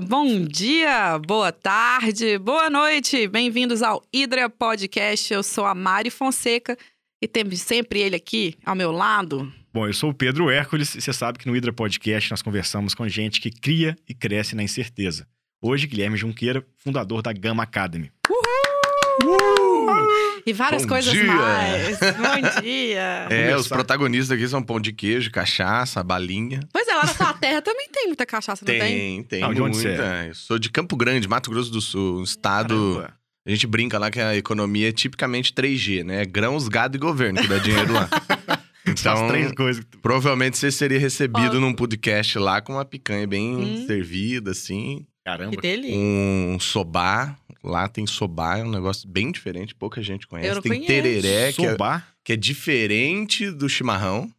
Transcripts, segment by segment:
bom dia, boa tarde, boa noite. Bem-vindos ao Hidra Podcast. Eu sou a Mari Fonseca e temos sempre ele aqui ao meu lado. Bom, eu sou o Pedro Hércules e você sabe que no Hidra Podcast nós conversamos com gente que cria e cresce na incerteza. Hoje, Guilherme Junqueira, fundador da Gama Academy. E várias Bom coisas dia. mais. Bom dia. É, os protagonistas aqui são pão de queijo, cachaça, balinha. Pois é, lá na sua terra também tem muita cachaça, não tem? Tem, tem. Ah, de onde você muita. Eu sou de Campo Grande, Mato Grosso do Sul, um estado. Caramba. A gente brinca lá que a economia é tipicamente 3G, né? Grãos, gado e governo que dá dinheiro lá. São as Então, três coisas. que- provavelmente você seria recebido num podcast lá com uma picanha bem Hum. servida, assim. Caramba. Um sobá. Lá tem sobá, é um negócio bem diferente, pouca gente conhece. Eu não tem conheço. tereré, que é, que é diferente do chimarrão.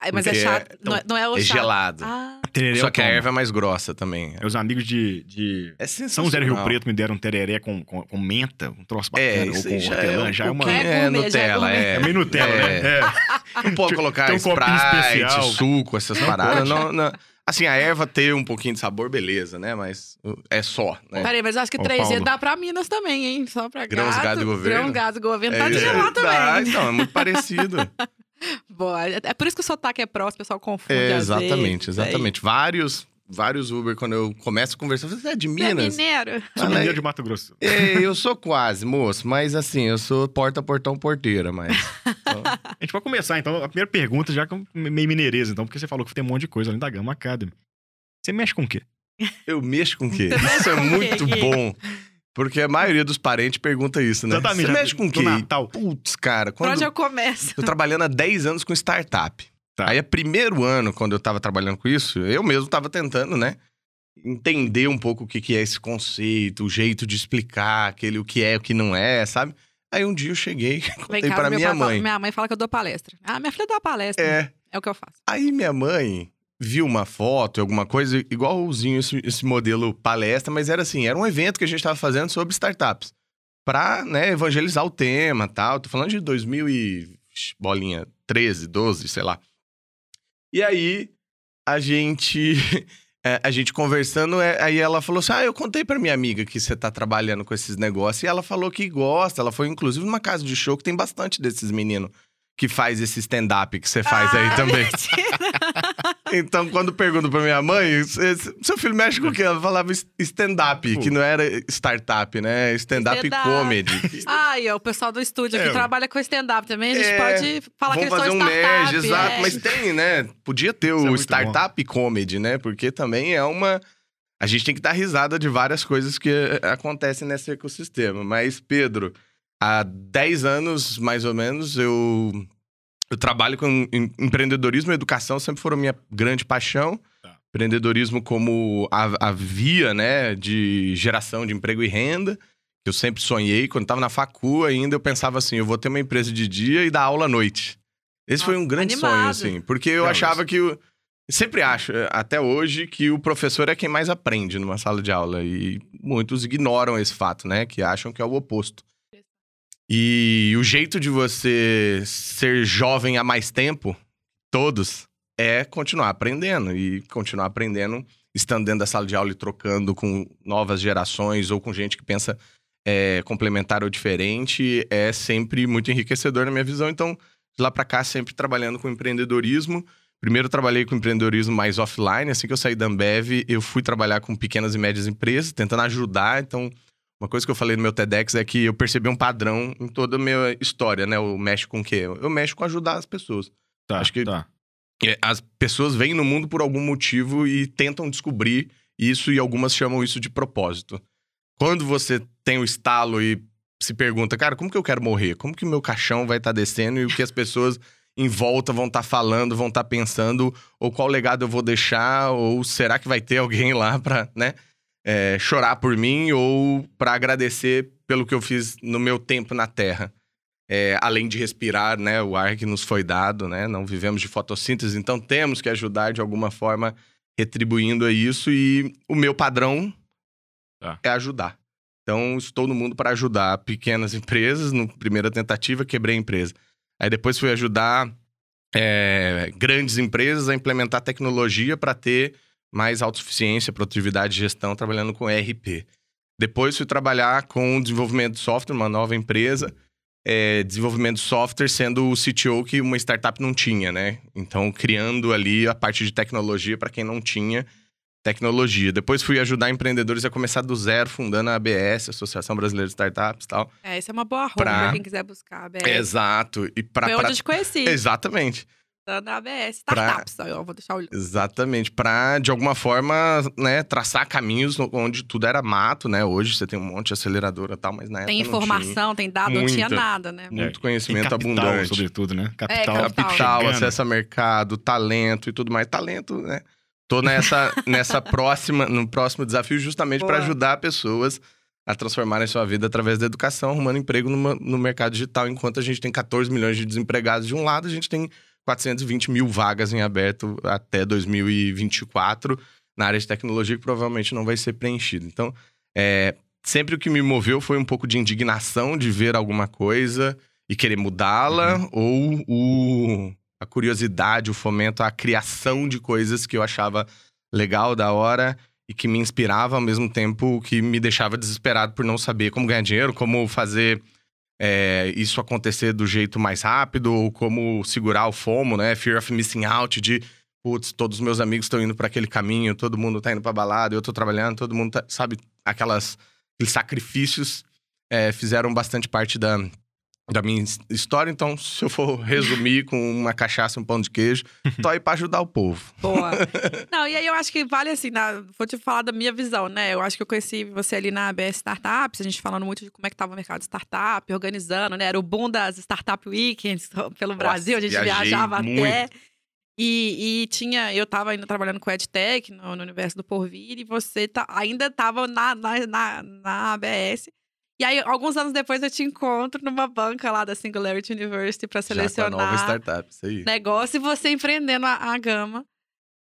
Ai, mas é chato. não, é, não é o É gelado. Ah, Tereré Só que a erva é mais grossa também. Meus amigos de, de É São. José do Rio Preto me deram um tereré com, com, com menta, um troço É, bacana, ou isso com já é, hortelã, um já é uma... É é é Nutella, é. É meio Nutella, É. né? É. Não pode colocar Tem um Sprite, especial. suco, essas Não paradas. pode. Não, não- Assim, a erva ter um pouquinho de sabor, beleza, né? Mas uh, é só, né? Peraí, mas eu acho que Ô, 3G Paulo. dá pra Minas também, hein? Só pra Grãos, gado. gado e governo. Grão, gado e governo. Tá de é, lá dá, também. Então, é muito parecido. Boa. É é por isso que o sotaque é próximo, o pessoal confunde. É, exatamente, vezes. exatamente. Vários, vários Uber, quando eu começo a conversar, eu falo, você é de Aí, Você é Minas? mineiro? Sou aí. mineiro de Mato Grosso. É, eu sou quase, moço, mas assim, eu sou porta, portão, porteira, mas. então, A gente vai começar, então. A primeira pergunta, já com meio mineireza, então, porque você falou que tem um monte de coisa além da Gama Academy. Você mexe com o quê? Eu mexo com o quê? Isso é muito bom. Porque a maioria dos parentes pergunta isso, né? Exatamente, Você já- mexe com o quê? Natal. Putz, cara, quando onde eu começo? eu trabalhando há 10 anos com startup. Tá. Aí, é primeiro ano, quando eu tava trabalhando com isso, eu mesmo tava tentando, né? Entender um pouco o que, que é esse conceito, o jeito de explicar aquele o que é, o que não é, sabe? Aí um dia eu cheguei contei casa, pra minha pai mãe. minha mãe fala que eu dou palestra. Ah, minha filha dá palestra. É. É o que eu faço. Aí minha mãe viu uma foto, alguma coisa, igualzinho esse, esse modelo palestra, mas era assim, era um evento que a gente tava fazendo sobre startups. Pra, né, evangelizar o tema tal. Tô falando de 2000 e... bolinha, 13, 12, sei lá. E aí, a gente... é, a gente conversando, é, aí ela falou assim: Ah, eu contei pra minha amiga que você tá trabalhando com esses negócios. E ela falou que gosta. Ela foi, inclusive, numa casa de show que tem bastante desses meninos que faz esse stand-up que você faz aí Ah, também. mentira. Então, quando pergunto pra minha mãe, "Cê- seu filho mexe com o quê? Ela falava stand-up, que não era startup, né? Stand-up Stand-up. comedy. Ai, ó, o pessoal do estúdio É. trabalha com stand-up também. A gente É, pode falar que Vamos eles fazer são um startup. merge, exato. é. Mas tem, né? Podia ter Isso é o startup comedy, né? Porque também é uma... A gente tem que dar risada de várias coisas que acontecem nesse ecossistema. Mas, Pedro, há 10 anos, mais ou menos, eu... Eu trabalho com em- empreendedorismo e educação, sempre foram minha grande paixão. Tá. Empreendedorismo como a, a via, né, de geração de emprego e renda. que Eu sempre sonhei. Quando estava na facu ainda, eu pensava assim, eu vou ter uma empresa de dia e dar aula à noite. Esse foi um Nossa, grande animado. sonho, assim. Porque eu achava que... O... Sempre acho, eh, até hoje, que o professor é quem mais aprende numa sala de aula. E muitos ignoram esse fato, né? Que acham que é o oposto. E o jeito de você ser jovem há mais tempo, todos, é continuar aprendendo. E continuar aprendendo, estando dentro da sala de aula e trocando com novas gerações ou com gente que pensa é, complementar ou diferente, é sempre muito enriquecedor na minha visão. Então, de lá pra cá, sempre trabalhando com empreendedorismo. Primeiro, trabalhei com empreendedorismo mais offline. Assim que eu saí da Ambev, eu fui trabalhar com pequenas e médias empresas, tentando ajudar. Então, uma coisa que eu falei no meu TEDx é que eu percebi um padrão em toda a minha história, né? Eu mexo com o quê? Eu mexo com ajudar as pessoas. Tá, Acho que- tá. É, As pessoas vêm no mundo por algum motivo e tentam descobrir isso e algumas chamam isso de propósito. Quando você tem o estalo e se pergunta, cara, como que eu quero morrer? Como que o meu caixão vai estar descendo e o que as pessoas em volta vão estar falando, vão estar pensando, ou qual legado eu vou deixar, ou será que vai ter alguém lá pra, né, é, chorar por mim ou pra agradecer pelo que eu fiz no meu tempo na Terra? É, além de respirar, né, o ar que nos foi dado, né, não vivemos de fotossíntese, então temos que ajudar de alguma forma retribuindo a isso e o meu padrão Tá. é ajudar. Então estou no mundo para ajudar pequenas empresas. No primeira tentativa quebrei a empresa. Aí depois fui ajudar é, grandes empresas a implementar tecnologia para ter mais autossuficiência, produtividade e gestão, trabalhando com ERP. Depois fui trabalhar com desenvolvimento de software, uma nova empresa, é, desenvolvimento de software sendo o CTO que uma startup não tinha, né? Então, criando ali a parte de tecnologia para quem não tinha tecnologia. Depois fui ajudar empreendedores a começar do zero, fundando a ABS, Associação Brasileira de Startups e tal. É, essa é uma boa roupa Pra- pra quem quiser buscar a ABS. Exato. E para Foi onde eu te conheci, Exatamente. Dando a ABS. Pra- Startups, ó, eu vou deixar o... Exatamente, para de alguma forma, né, traçar caminhos onde tudo era mato, né? Hoje você tem um monte de aceleradora e tal, mas na época Tem não tinha. informação, tem dado, não tinha Muita. nada, né? muito E conhecimento capital, abundante. sobretudo, né? Capital, capital. Capital, chegando. acesso a mercado, talento e tudo mais. Talento, né? Tô nessa, nessa próxima, no próximo desafio justamente para ajudar pessoas a transformarem sua vida através da educação, arrumando emprego numa- no mercado digital. Enquanto a gente tem 14 milhões de desempregados de um lado, a gente tem 420 mil vagas em aberto até 2024 na área de tecnologia que provavelmente não vai ser preenchido. Então, é, sempre o que me moveu foi um pouco de indignação de ver alguma coisa e querer mudá-la, ou o, a curiosidade, o fomento, a criação de coisas que eu achava legal, da hora e que me inspirava ao mesmo tempo que me deixava desesperado por não saber como ganhar dinheiro, como fazer é, isso acontecer do jeito mais rápido, ou como segurar o FOMO, né? Fear of missing out, de putz, todos os meus amigos estão indo para aquele caminho, todo mundo tá indo pra balada, eu tô trabalhando, todo mundo tá, sabe, aquelas aqueles sacrifícios é, fizeram bastante parte da, da minha his- história. Então, se eu for resumir com uma cachaça e um pão de queijo, tô aí pra ajudar o povo. Boa. Não, e aí eu acho que vale assim, na- vou te falar da minha visão, né? Eu acho que eu conheci você ali na ABS Startups, a gente falando muito de como é que tava o mercado de startup, organizando, né? Era o boom das Startup Weekends pelo Brasil, a gente viajava muito. até. E, e tinha, eu tava ainda trabalhando com EdTech no, no universo do Porvir, e você tá, ainda tava na, na, na, na ABS. E aí, alguns anos depois, eu te encontro numa banca lá da Singularity University para Já com a nova selecionar startup, isso aí. negócio e você empreendendo a, a Gama.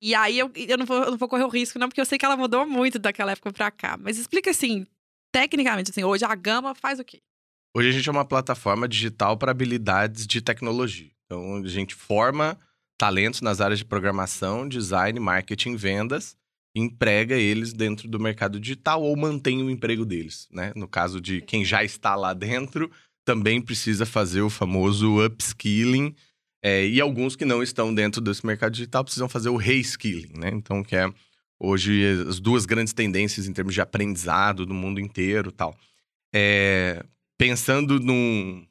E aí eu, eu, não vou, eu não vou correr o risco, não, porque eu sei que ela mudou muito daquela época pra cá. Mas explica assim, tecnicamente, assim, hoje a Gama faz o quê? Hoje a gente é uma plataforma digital para habilidades de tecnologia. Então, a gente forma talentos nas áreas de programação, design, marketing, vendas, emprega eles dentro do mercado digital ou mantém o emprego deles, né? No caso de quem já está lá dentro, também precisa fazer o famoso upskilling, é, e alguns que não estão dentro desse mercado digital precisam fazer o reskilling, né? Então, que é hoje as duas grandes tendências em termos de aprendizado do mundo inteiro tal. É, pensando num,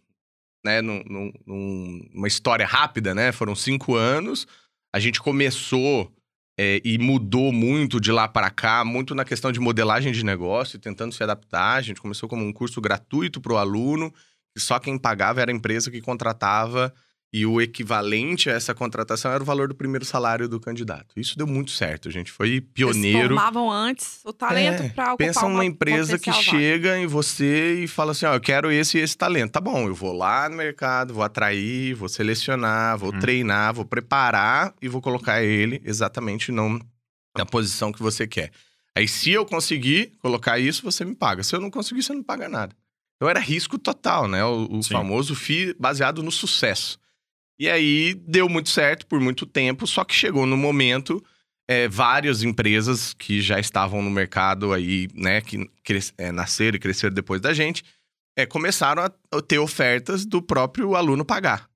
né, num- num- numa história rápida, né? Foram cinco anos. A gente começou é, e mudou muito de lá para cá, muito na questão de modelagem de negócio, tentando se adaptar. A gente começou como um curso gratuito para o aluno, e só quem pagava era a empresa que contratava, e o equivalente a essa contratação era o valor do primeiro salário do candidato. Isso deu muito certo. A gente foi Vocês pioneiro. formavam antes o talento É, pra ocupar Pensa uma numa empresa que vaga. chega em você e fala assim: ó, eu quero esse e esse talento. Tá bom, eu vou lá no mercado, vou atrair, vou selecionar, vou Hum. treinar, vou preparar e vou colocar ele exatamente no, na posição que você quer. Aí, se eu conseguir colocar isso, você me paga. Se eu não conseguir, você não paga nada. Então era risco total, né? O, o famoso FII baseado no sucesso. E aí deu muito certo por muito tempo, só que chegou no momento é, várias empresas que já estavam no mercado aí, né, que é, nasceram e cresceram depois da gente, é, começaram a a ter ofertas do próprio aluno pagar.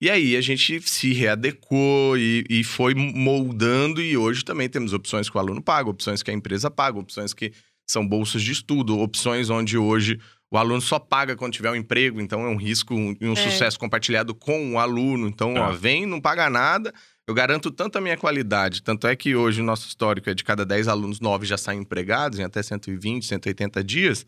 E aí a gente se readecou e, e foi moldando, e hoje também temos opções que o aluno paga, opções que a empresa paga, opções que são bolsas de estudo, opções onde hoje o aluno só paga quando tiver um emprego, então é um risco e um É. sucesso compartilhado com o aluno. Então, ó, Ah. vem, não paga nada, eu garanto tanto a minha qualidade, tanto é que hoje o nosso histórico é de cada 10 alunos, 9 já saem empregados em até 120, 180 dias.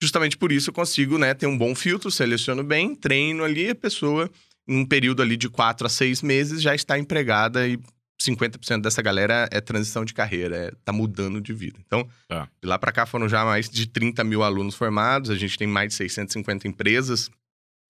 Justamente por isso eu consigo né, ter um bom filtro, seleciono bem, treino ali, a pessoa, em um período ali de 4 a 6 meses, já está empregada e 50% dessa galera é transição de carreira, é, tá mudando de vida. Então, Tá. de lá para cá foram já mais de 30 mil alunos formados, a gente tem mais de 650 empresas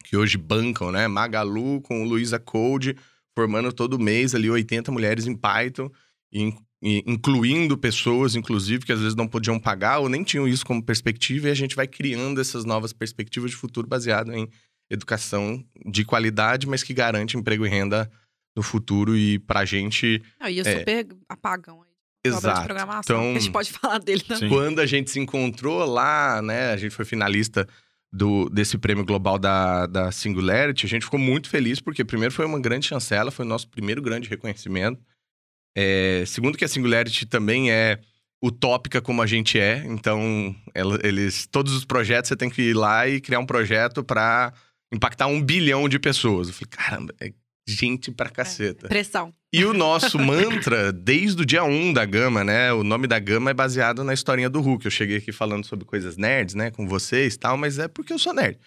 que hoje bancam, né? Magalu com Luiza Code, formando todo mês ali 80 mulheres em Python, in- e incluindo pessoas, inclusive, que às vezes não podiam pagar ou nem tinham isso como perspectiva, e a gente vai criando essas novas perspectivas de futuro baseado em educação de qualidade, mas que garante emprego e renda no futuro e pra gente Não, e o É. super apagão aí. Obra de Exato. Então- a gente pode falar dele também. Sim. Quando a gente se encontrou lá, né? A gente foi finalista do, desse prêmio global da, da Singularity. A gente ficou muito feliz, porque primeiro foi uma grande chancela, foi o nosso primeiro grande reconhecimento. É, segundo que a Singularity também é utópica como a gente é, então ela- eles todos os projetos você tem que ir lá e criar um projeto para impactar um bilhão de pessoas. Eu falei, caramba, é gente pra caceta. Pressão. E o nosso mantra, desde o dia 1 da Gama, né? O nome da Gama é baseado na historinha do Hulk. Eu cheguei aqui falando sobre coisas nerds, né? Com vocês e tal, mas é porque eu sou nerd.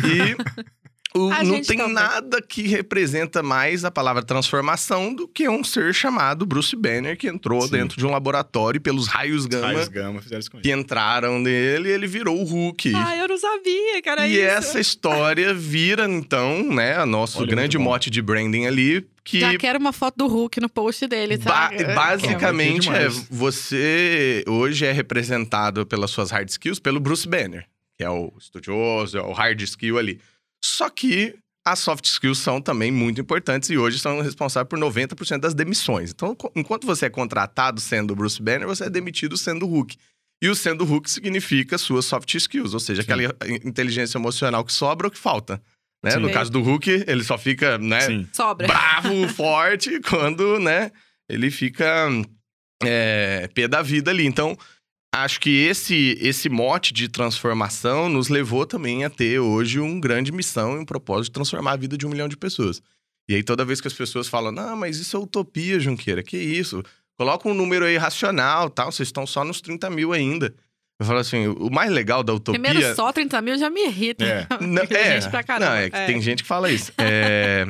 E o- não tem também. nada que representa mais a palavra transformação do que um ser chamado Bruce Banner, que entrou Sim. dentro de um laboratório e pelos raios Gama Raios Gama fizeram isso com que entraram nele, ele virou o Hulk. Ai, eu não sabia, cara. E isso. essa história vira, então, né, o nosso Olha, grande mote de branding ali, que Já quero uma foto do Hulk no post dele, Ba- sabe? basicamente, É, é, demais. você hoje é representado pelas suas hard skills pelo Bruce Banner, que é o estudioso, é o hard skill ali. Só que as soft skills são também muito importantes e hoje são responsáveis por 90% das demissões. Então, enquanto você é contratado sendo o Bruce Banner, você é demitido sendo o Hulk. E o sendo Hulk significa suas soft skills, ou seja, Sim. aquela inteligência emocional que sobra ou que falta. Né? No caso do Hulk, ele só fica, né, Sim. Sobra. bravo, forte, quando, né, ele fica é, pé da vida ali. Então, acho que esse, esse mote de transformação nos levou também a ter hoje uma grande missão e um propósito de transformar a vida de um milhão de pessoas. E aí, toda vez que as pessoas falam, não, mas isso é utopia, Junqueira, que isso? Coloca um número aí racional, tal, vocês estão só nos 30 mil ainda. Eu falo assim, o mais legal da utopia... Primeiro, só 30 mil já me irrita. É. Não, Tem é, gente pra caramba. não, é que É. tem gente que fala isso. É,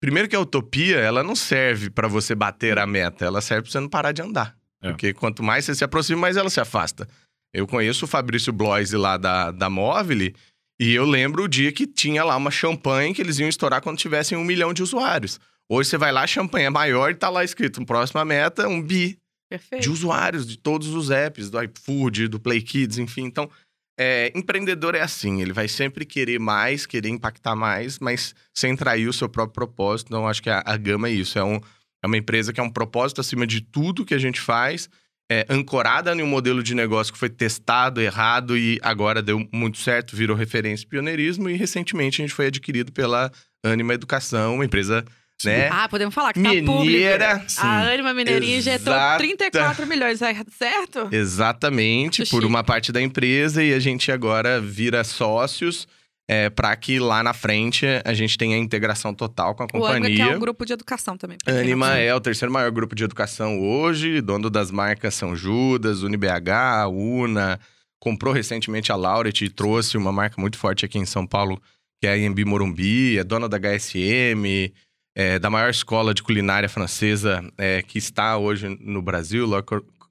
Primeiro que a utopia, ela não serve pra você bater a meta, ela serve pra você não parar de andar. É. Porque quanto mais você se aproxima, mais ela se afasta. Eu conheço o Fabrício Bloise lá da, da Móvel e eu lembro o dia que tinha lá uma champanhe que eles iam estourar quando tivessem um milhão de usuários. Hoje você vai lá, a champanhe é maior e tá lá escrito, próxima meta, um bi Perfeito. de usuários de todos os apps, do iFood, do Play Kids, enfim. Então, é, empreendedor é assim, ele vai sempre querer mais, querer impactar mais, mas sem trair o seu próprio propósito. Então, acho que a, a Gama é isso. É, um, é uma empresa que é um propósito acima de tudo que a gente faz, é, ancorada em um modelo de negócio que foi testado, errado e agora deu muito certo, virou referência pioneirismo e recentemente a gente foi adquirido pela Anima Educação, uma empresa, né? Ah, podemos falar que tá Mineira, público. sim. A Anima Mineirinha injetou Exata. 34 milhões, é certo? Exatamente, por uma parte da empresa e a gente agora vira sócios é, para que lá na frente a gente tenha a integração total com a O Anima que é companhia. um grupo de educação também. Anima é o terceiro maior grupo de educação hoje, dono das marcas São Judas, UniBH, Una, comprou recentemente a Lauret e trouxe uma marca muito forte aqui em São Paulo, que é a IMB Morumbi, é dona da HSM, é, da maior escola de culinária francesa é, que está hoje no Brasil,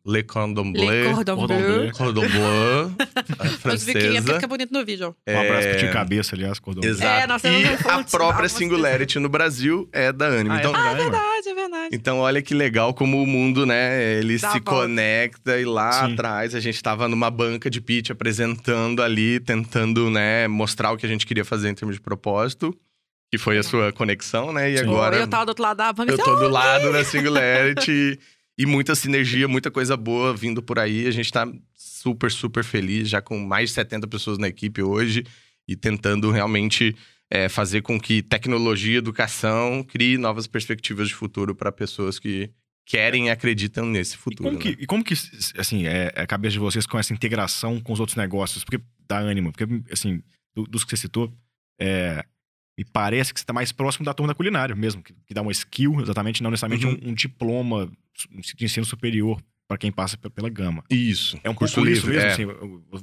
Le Cor- Le Cordon Le Bleu. Cordon Cordon Bleu. Bleu. Cordon Bleu, a Os é francesa. fica bonito no vídeo. Um abraço É, pro Tio Cabeça, aliás, Cordão. Exato. É, temos e a própria Singularity no Brasil é da Anima. Ah, é então, verdade, mano. Verdade, é verdade. então, olha que legal como o mundo, né? Ele Dá se conecta e lá Sim. atrás a gente tava numa banca de pitch apresentando ali, tentando, né, mostrar o que a gente queria fazer em termos de propósito, que foi a sua conexão, né? E Sim. agora Eu tava do outro lado da banca. eu tô do lado da Singularity e muita sinergia, muita coisa boa vindo por aí. A gente tá super, super feliz, já com mais de 70 pessoas na equipe hoje e tentando realmente é, fazer com que tecnologia e educação crie novas perspectivas de futuro para pessoas que querem e acreditam nesse E futuro. como, que, né? e como que, assim, é, é a cabeça de vocês com essa integração com os outros negócios? Porque, da Anima, porque, assim, do- dos que você citou, é, me parece que você está mais próximo da turma da culinária mesmo, que, que dá uma skill, exatamente, não necessariamente Uhum. um, um diploma de ensino superior para quem passa pe- pela gama. Isso. É um curso livre, mesmo, é. assim,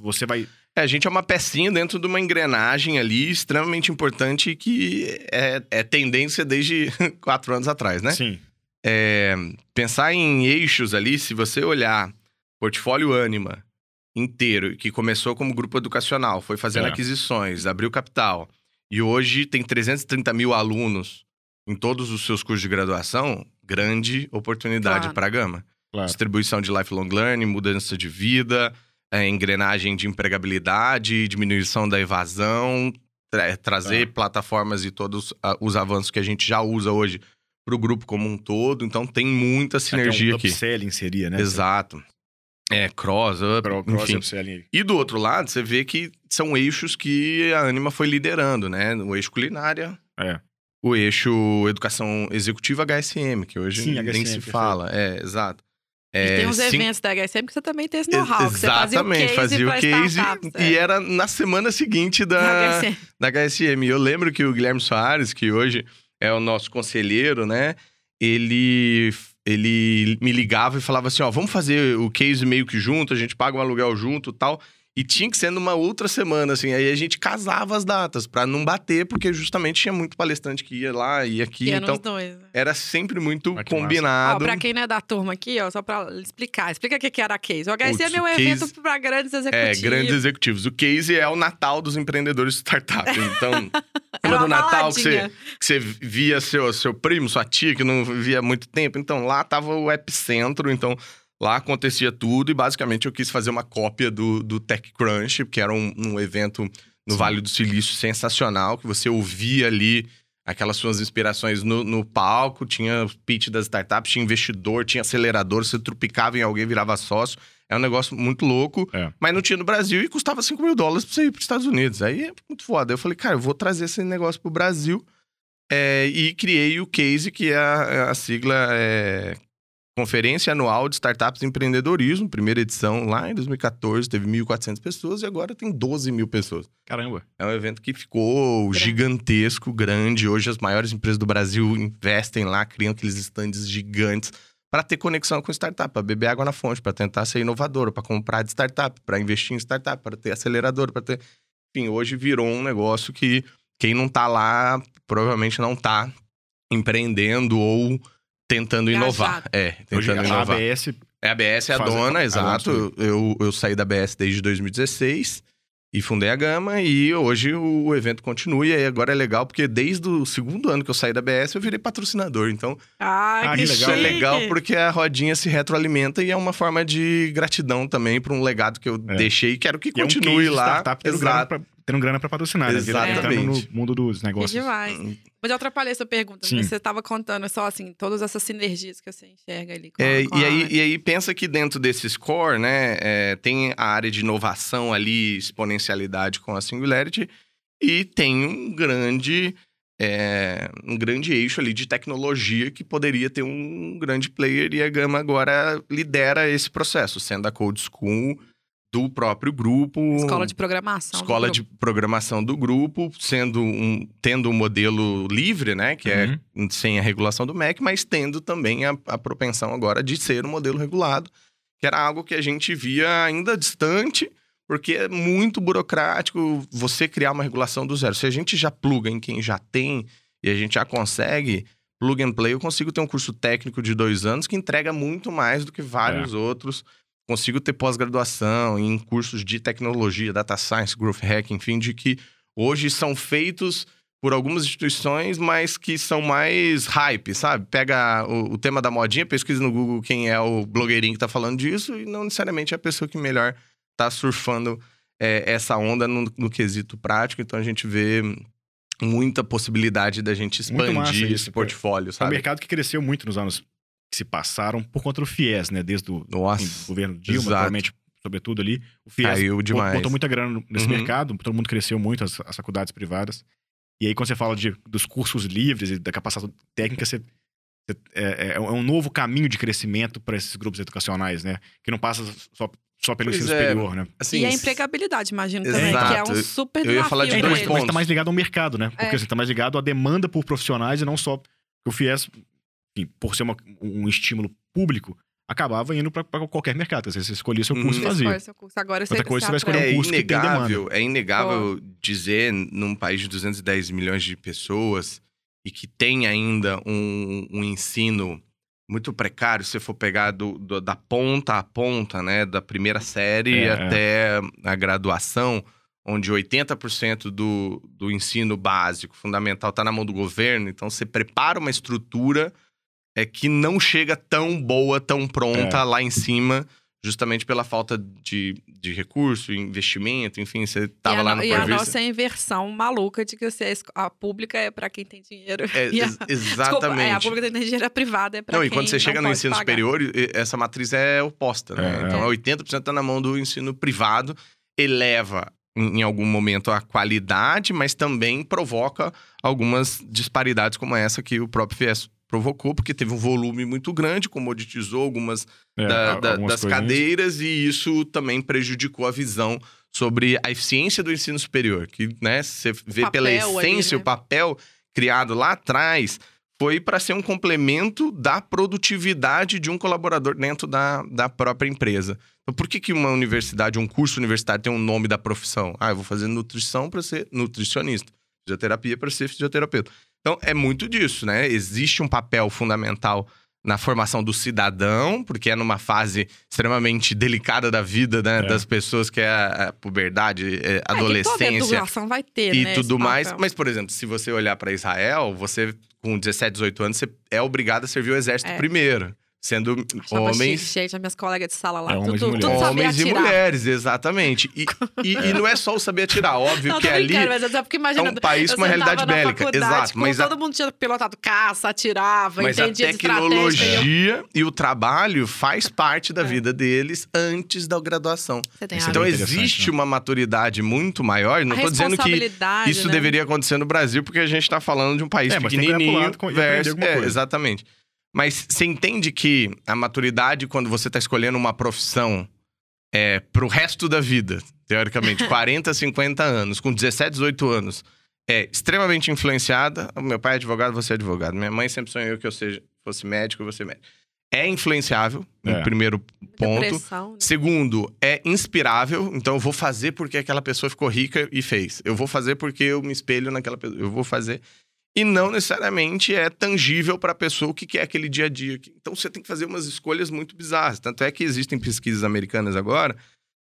você vai... É, a gente é uma pecinha dentro de uma engrenagem ali extremamente importante que é, é tendência desde quatro anos atrás, né? Sim, é, pensar em eixos ali, se você olhar portfólio Anima inteiro, que começou como grupo educacional, foi fazendo É. aquisições, abriu capital, e hoje tem 330 mil alunos em todos os seus cursos de graduação, grande oportunidade Claro. para a Gama. claro. Distribuição de lifelong learning, mudança de vida, é, engrenagem de empregabilidade, diminuição da evasão, tra- trazer Tá. plataformas e todos ah, os avanços que a gente já usa hoje pro grupo como um todo. Então tem muita sinergia Até um aqui. upselling seria, né? Exato. É, cross, up, Pro- cross enfim. upselling. E do outro lado, você vê que são eixos que a Anima foi liderando, né? O eixo culinária, É. o eixo educação executiva HSM, que hoje Sim, nem HSM, se fala. É, exato. E É, tem uns sim- eventos da HSM que você também tem esse know-how. que você fazia o Exatamente, case fazia o case startups, e é. era na semana seguinte Da da, HSM. da HSM. Eu lembro que o Guilherme Soares, que hoje é o nosso conselheiro, né? Ele, ele me ligava e falava assim: ó, vamos fazer o case meio que junto, a gente paga um aluguel junto e tal. E tinha que ser numa outra semana, assim. Aí a gente casava as datas pra não bater, porque justamente tinha muito palestrante que ia lá e aqui. É então dois. né? era sempre muito Ah, que massa. Ó, combinado. pra quem não é da turma aqui, ó, só pra explicar. Explica o que que era a Case. O HSM Putz, é um o evento Case- pra grandes É, executivos. grandes executivos. O case é o Natal dos empreendedores de startup. Então, Lembra do Natal que você, que você via seu, seu primo, sua tia, que não via há muito tempo? Então, lá tava o epicentro, então lá acontecia tudo. E basicamente eu quis fazer uma cópia do, do TechCrunch, que era um, um evento no Sim. Vale do Silício sensacional, que você ouvia ali aquelas suas inspirações no, no palco, tinha pitch das startups, tinha investidor, tinha acelerador, você trupicava em alguém, virava sócio. É um negócio muito louco, É. mas não tinha no Brasil e custava 5 mil dólares pra você ir pros Estados Unidos. Aí é muito foda. Eu falei, cara, eu vou trazer esse negócio pro Brasil. É, e criei o CASE, que é a, a sigla é, Conferência Anual de Startups e Empreendedorismo, primeira edição lá em 2014, teve 1.400 pessoas e agora tem 12 mil pessoas. Caramba. É um evento que ficou Grande. gigantesco, grande. Hoje as maiores empresas do Brasil investem lá, criam aqueles estandes gigantes para ter conexão com startup, para beber água na fonte, para tentar ser inovador, para comprar de startup, para investir em startup, para ter acelerador, para ter. Enfim, hoje virou um negócio que quem não tá lá provavelmente não tá empreendendo ou tentando inovar. É, Hoje tentando a inovar. ABS É, a ABS é a a- dona, a exato. Eu, eu saí da ABS desde 2016 e fundei a Gama e hoje o evento continua. E aí agora é legal porque desde o segundo ano que eu saí da ABS eu virei patrocinador. Então Ah, que isso legal. é legal porque a rodinha se retroalimenta e é uma forma de gratidão também para um legado que eu É. deixei e quero que e é um continue lá. startup Exato. pra, tendo grana pra patrocinar, né? Vira- Entrando Exatamente. no mundo dos Que negócios. demais. Mas eu atrapalhei essa pergunta, Sim. você estava contando só assim, todas essas sinergias que você enxerga ali. Com a- É, com e, aí, e aí pensa que dentro desse score, né, é, tem a área de inovação ali, exponencialidade com a Singularity, e tem um grande, é, um grande eixo ali de tecnologia que poderia ter um grande player, e a Gama agora lidera esse processo, sendo a Code School do próprio grupo. Escola de programação. Escola de programação do grupo, sendo um, tendo um modelo livre, né? Que é Uhum. sem a regulação do MEC, mas tendo também a, a propensão agora de ser um modelo regulado, que era algo que a gente via ainda distante, porque é muito burocrático você criar uma regulação do zero. Se a gente já pluga em quem já tem e a gente já consegue plug and play, eu consigo ter um curso técnico de dois anos que entrega muito mais do que vários outros. Consigo ter pós-graduação em cursos de tecnologia, data science, growth hack, enfim, de que hoje são feitos por algumas instituições, mas que são mais hype, sabe? Pega o, o tema da modinha, pesquisa no Google quem é o blogueirinho que tá falando disso e não necessariamente é a pessoa que melhor tá surfando é, essa onda no, no quesito prático. Então a gente vê muita possibilidade da gente expandir isso, esse portfólio, É um sabe? mercado que cresceu muito nos anos que se passaram por conta do FIES, né? Desde o Nossa, enfim, governo Dilma, provavelmente, sobretudo ali. O FIES caiu demais. botou muita grana nesse Uhum. mercado, todo mundo cresceu muito, as, as faculdades privadas. E aí, quando você fala de, dos cursos livres e da capacitação técnica, você, você- é, é- é um novo caminho de crescimento para esses grupos educacionais, né? Que não passa só, só pelo Pois ensino é. superior, né? Assim, e a empregabilidade, imagino também, Exato. que é um super Eu ia falar de É, então, dois mas, eles. mas tá mais ligado ao mercado, né? Porque É. assim, tá mais ligado à demanda por profissionais e não só. O FIES, enfim, por ser uma- um estímulo público, acabava indo para qualquer mercado. Você você escolhia seu curso Uhum. e Você fazia. escolhe seu curso. Agora você, Outra coisa, você vai escolher um É curso que tem inegável, é inegável dizer num país de 210 milhões de pessoas e que tem ainda um, um ensino muito precário, se você for pegar do- do- da ponta a ponta, né, da primeira série É, é. até a graduação, onde 80% do, do ensino básico, fundamental, está na mão do governo, então você prepara uma estrutura é que não chega tão boa, tão pronta É. lá em cima, justamente pela falta de, de recurso, investimento, enfim, você tava a lá no- E a nossa inversão maluca de que a, esco- a pública é pra quem tem dinheiro. É, e a, ex- Desculpa, exatamente. é, a pública tem dinheiro, a privada é pra Não, quem e quando você chega não no ensino pagar. superior, essa matriz é oposta, né? É, então, é. 80% tá na mão do ensino privado, eleva em algum momento a qualidade, mas também provoca algumas disparidades como essa que o próprio FIES provocou, porque teve um volume muito grande, comoditizou algumas É, da- da- algumas das coisinhas. cadeiras e isso também prejudicou a visão sobre a eficiência do ensino superior, que, né, você vê pela essência, né? o papel criado lá atrás foi para ser um complemento da produtividade de um colaborador dentro da, da própria empresa. Então, por que, que uma universidade, um curso universitário tem um nome da profissão? Ah, eu vou fazer nutrição para ser nutricionista, fisioterapia para ser fisioterapeuta. Então, é muito disso, né? Existe um papel fundamental na formação do cidadão, porque é numa fase extremamente delicada da vida né, É. das pessoas, que é a, a puberdade, é, É, que toda adolescência educação vai ter, e né, tudo mais. papel. Mas, por exemplo, se você olhar para Israel, você, com 17, 18 anos, você é obrigado a servir o exército É. primeiro. Sendo homens, gente, as minhas colegas de sala lá, É, homens e tudo, tudo homens e mulheres, exatamente. E, e- e não é só o saber atirar, óbvio Não, que tô ali mas é porque imagina, é um país com uma realidade bélica. Exato, mas a- todo mundo tinha pilotado caça, atirava, Mas a entendia e eu- tecnologia e o trabalho faz parte da É. vida deles antes da graduação. Você tem Isso é Então existe né? uma maturidade muito maior. Não A estou dizendo que isso né? deveria acontecer no Brasil, porque a gente está falando de um país É, mas tem que pequenininho. com- versus- é, exatamente. Mas você entende que a maturidade, quando você está escolhendo uma profissão é, pro resto da vida, teoricamente, 40, 50 anos, com 17, 18 anos, é extremamente influenciada. O meu pai é advogado, você é advogado. Minha mãe sempre sonhou que eu seja, fosse médico, você médico. É influenciável, É. no primeiro ponto. Né? Segundo, é inspirável. Então, eu vou fazer porque aquela pessoa ficou rica e fez. Eu vou fazer porque eu me espelho naquela pessoa. Eu vou fazer. E não necessariamente é tangível para a pessoa o que que é aquele dia a dia. Então, você tem que fazer umas escolhas muito bizarras. Tanto é que existem pesquisas americanas agora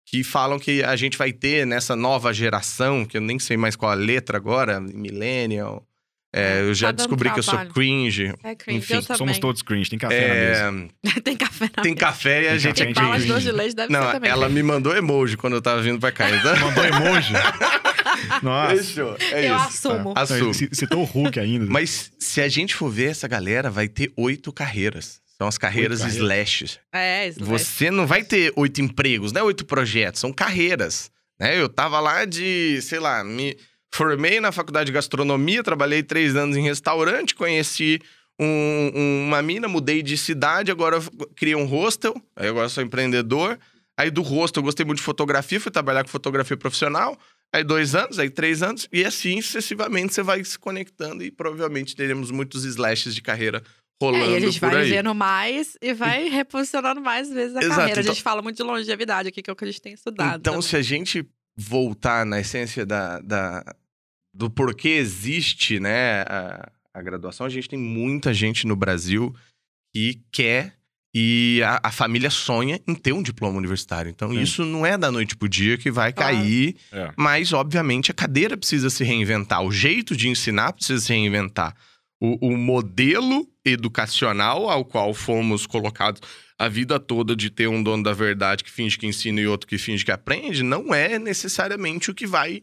que falam que a gente vai ter nessa nova geração, que eu nem sei mais qual a letra agora, millennial. é, eu já Tá descobri que eu sou trabalho. cringe. É cringe, Enfim. Somos todos cringe, tem café na mesa. É, tem café na tem mesa. café e a Tem gente café, é gente, Balas cringe. doce de leite deve ser Não, também. ela me mandou emoji quando eu tava vindo pra cá. Então... Mandou emoji. Nossa. Fechou. É Eu isso. assumo. Ah, Assumo. Citou o Hulk ainda. Mas se a gente for ver essa galera, vai ter oito carreiras. São as carreiras carreiras. slashes. É, isso Você não vai ter oito empregos, não é oito projetos, são carreiras. Né? Eu tava lá de, sei lá, me formei na faculdade de gastronomia, trabalhei três anos em restaurante, conheci um- um- uma mina, mudei de cidade, agora eu criei um hostel, aí agora sou empreendedor. Aí do hostel eu gostei muito de fotografia, fui trabalhar com fotografia profissional. Aí dois anos, aí três anos, e assim sucessivamente você vai se conectando e provavelmente teremos muitos slashes de carreira rolando É, e a gente vai aí. vivendo mais e vai reposicionando mais vezes a Exato, carreira. A então- gente fala muito de longevidade aqui, que é o que a gente tem estudado. Então, também. se a gente voltar na essência da, da- do porquê existe né, a, a graduação, a gente tem muita gente no Brasil que quer e a, a família sonha em ter um diploma universitário. Então, Sim. isso não é da noite pro dia que vai cair, É. mas, obviamente, a cadeira precisa se reinventar, o jeito de ensinar precisa se reinventar. O, o modelo educacional ao qual fomos colocados a vida toda de ter um dono da verdade que finge que ensina e outro que finge que aprende, não é necessariamente o que vai,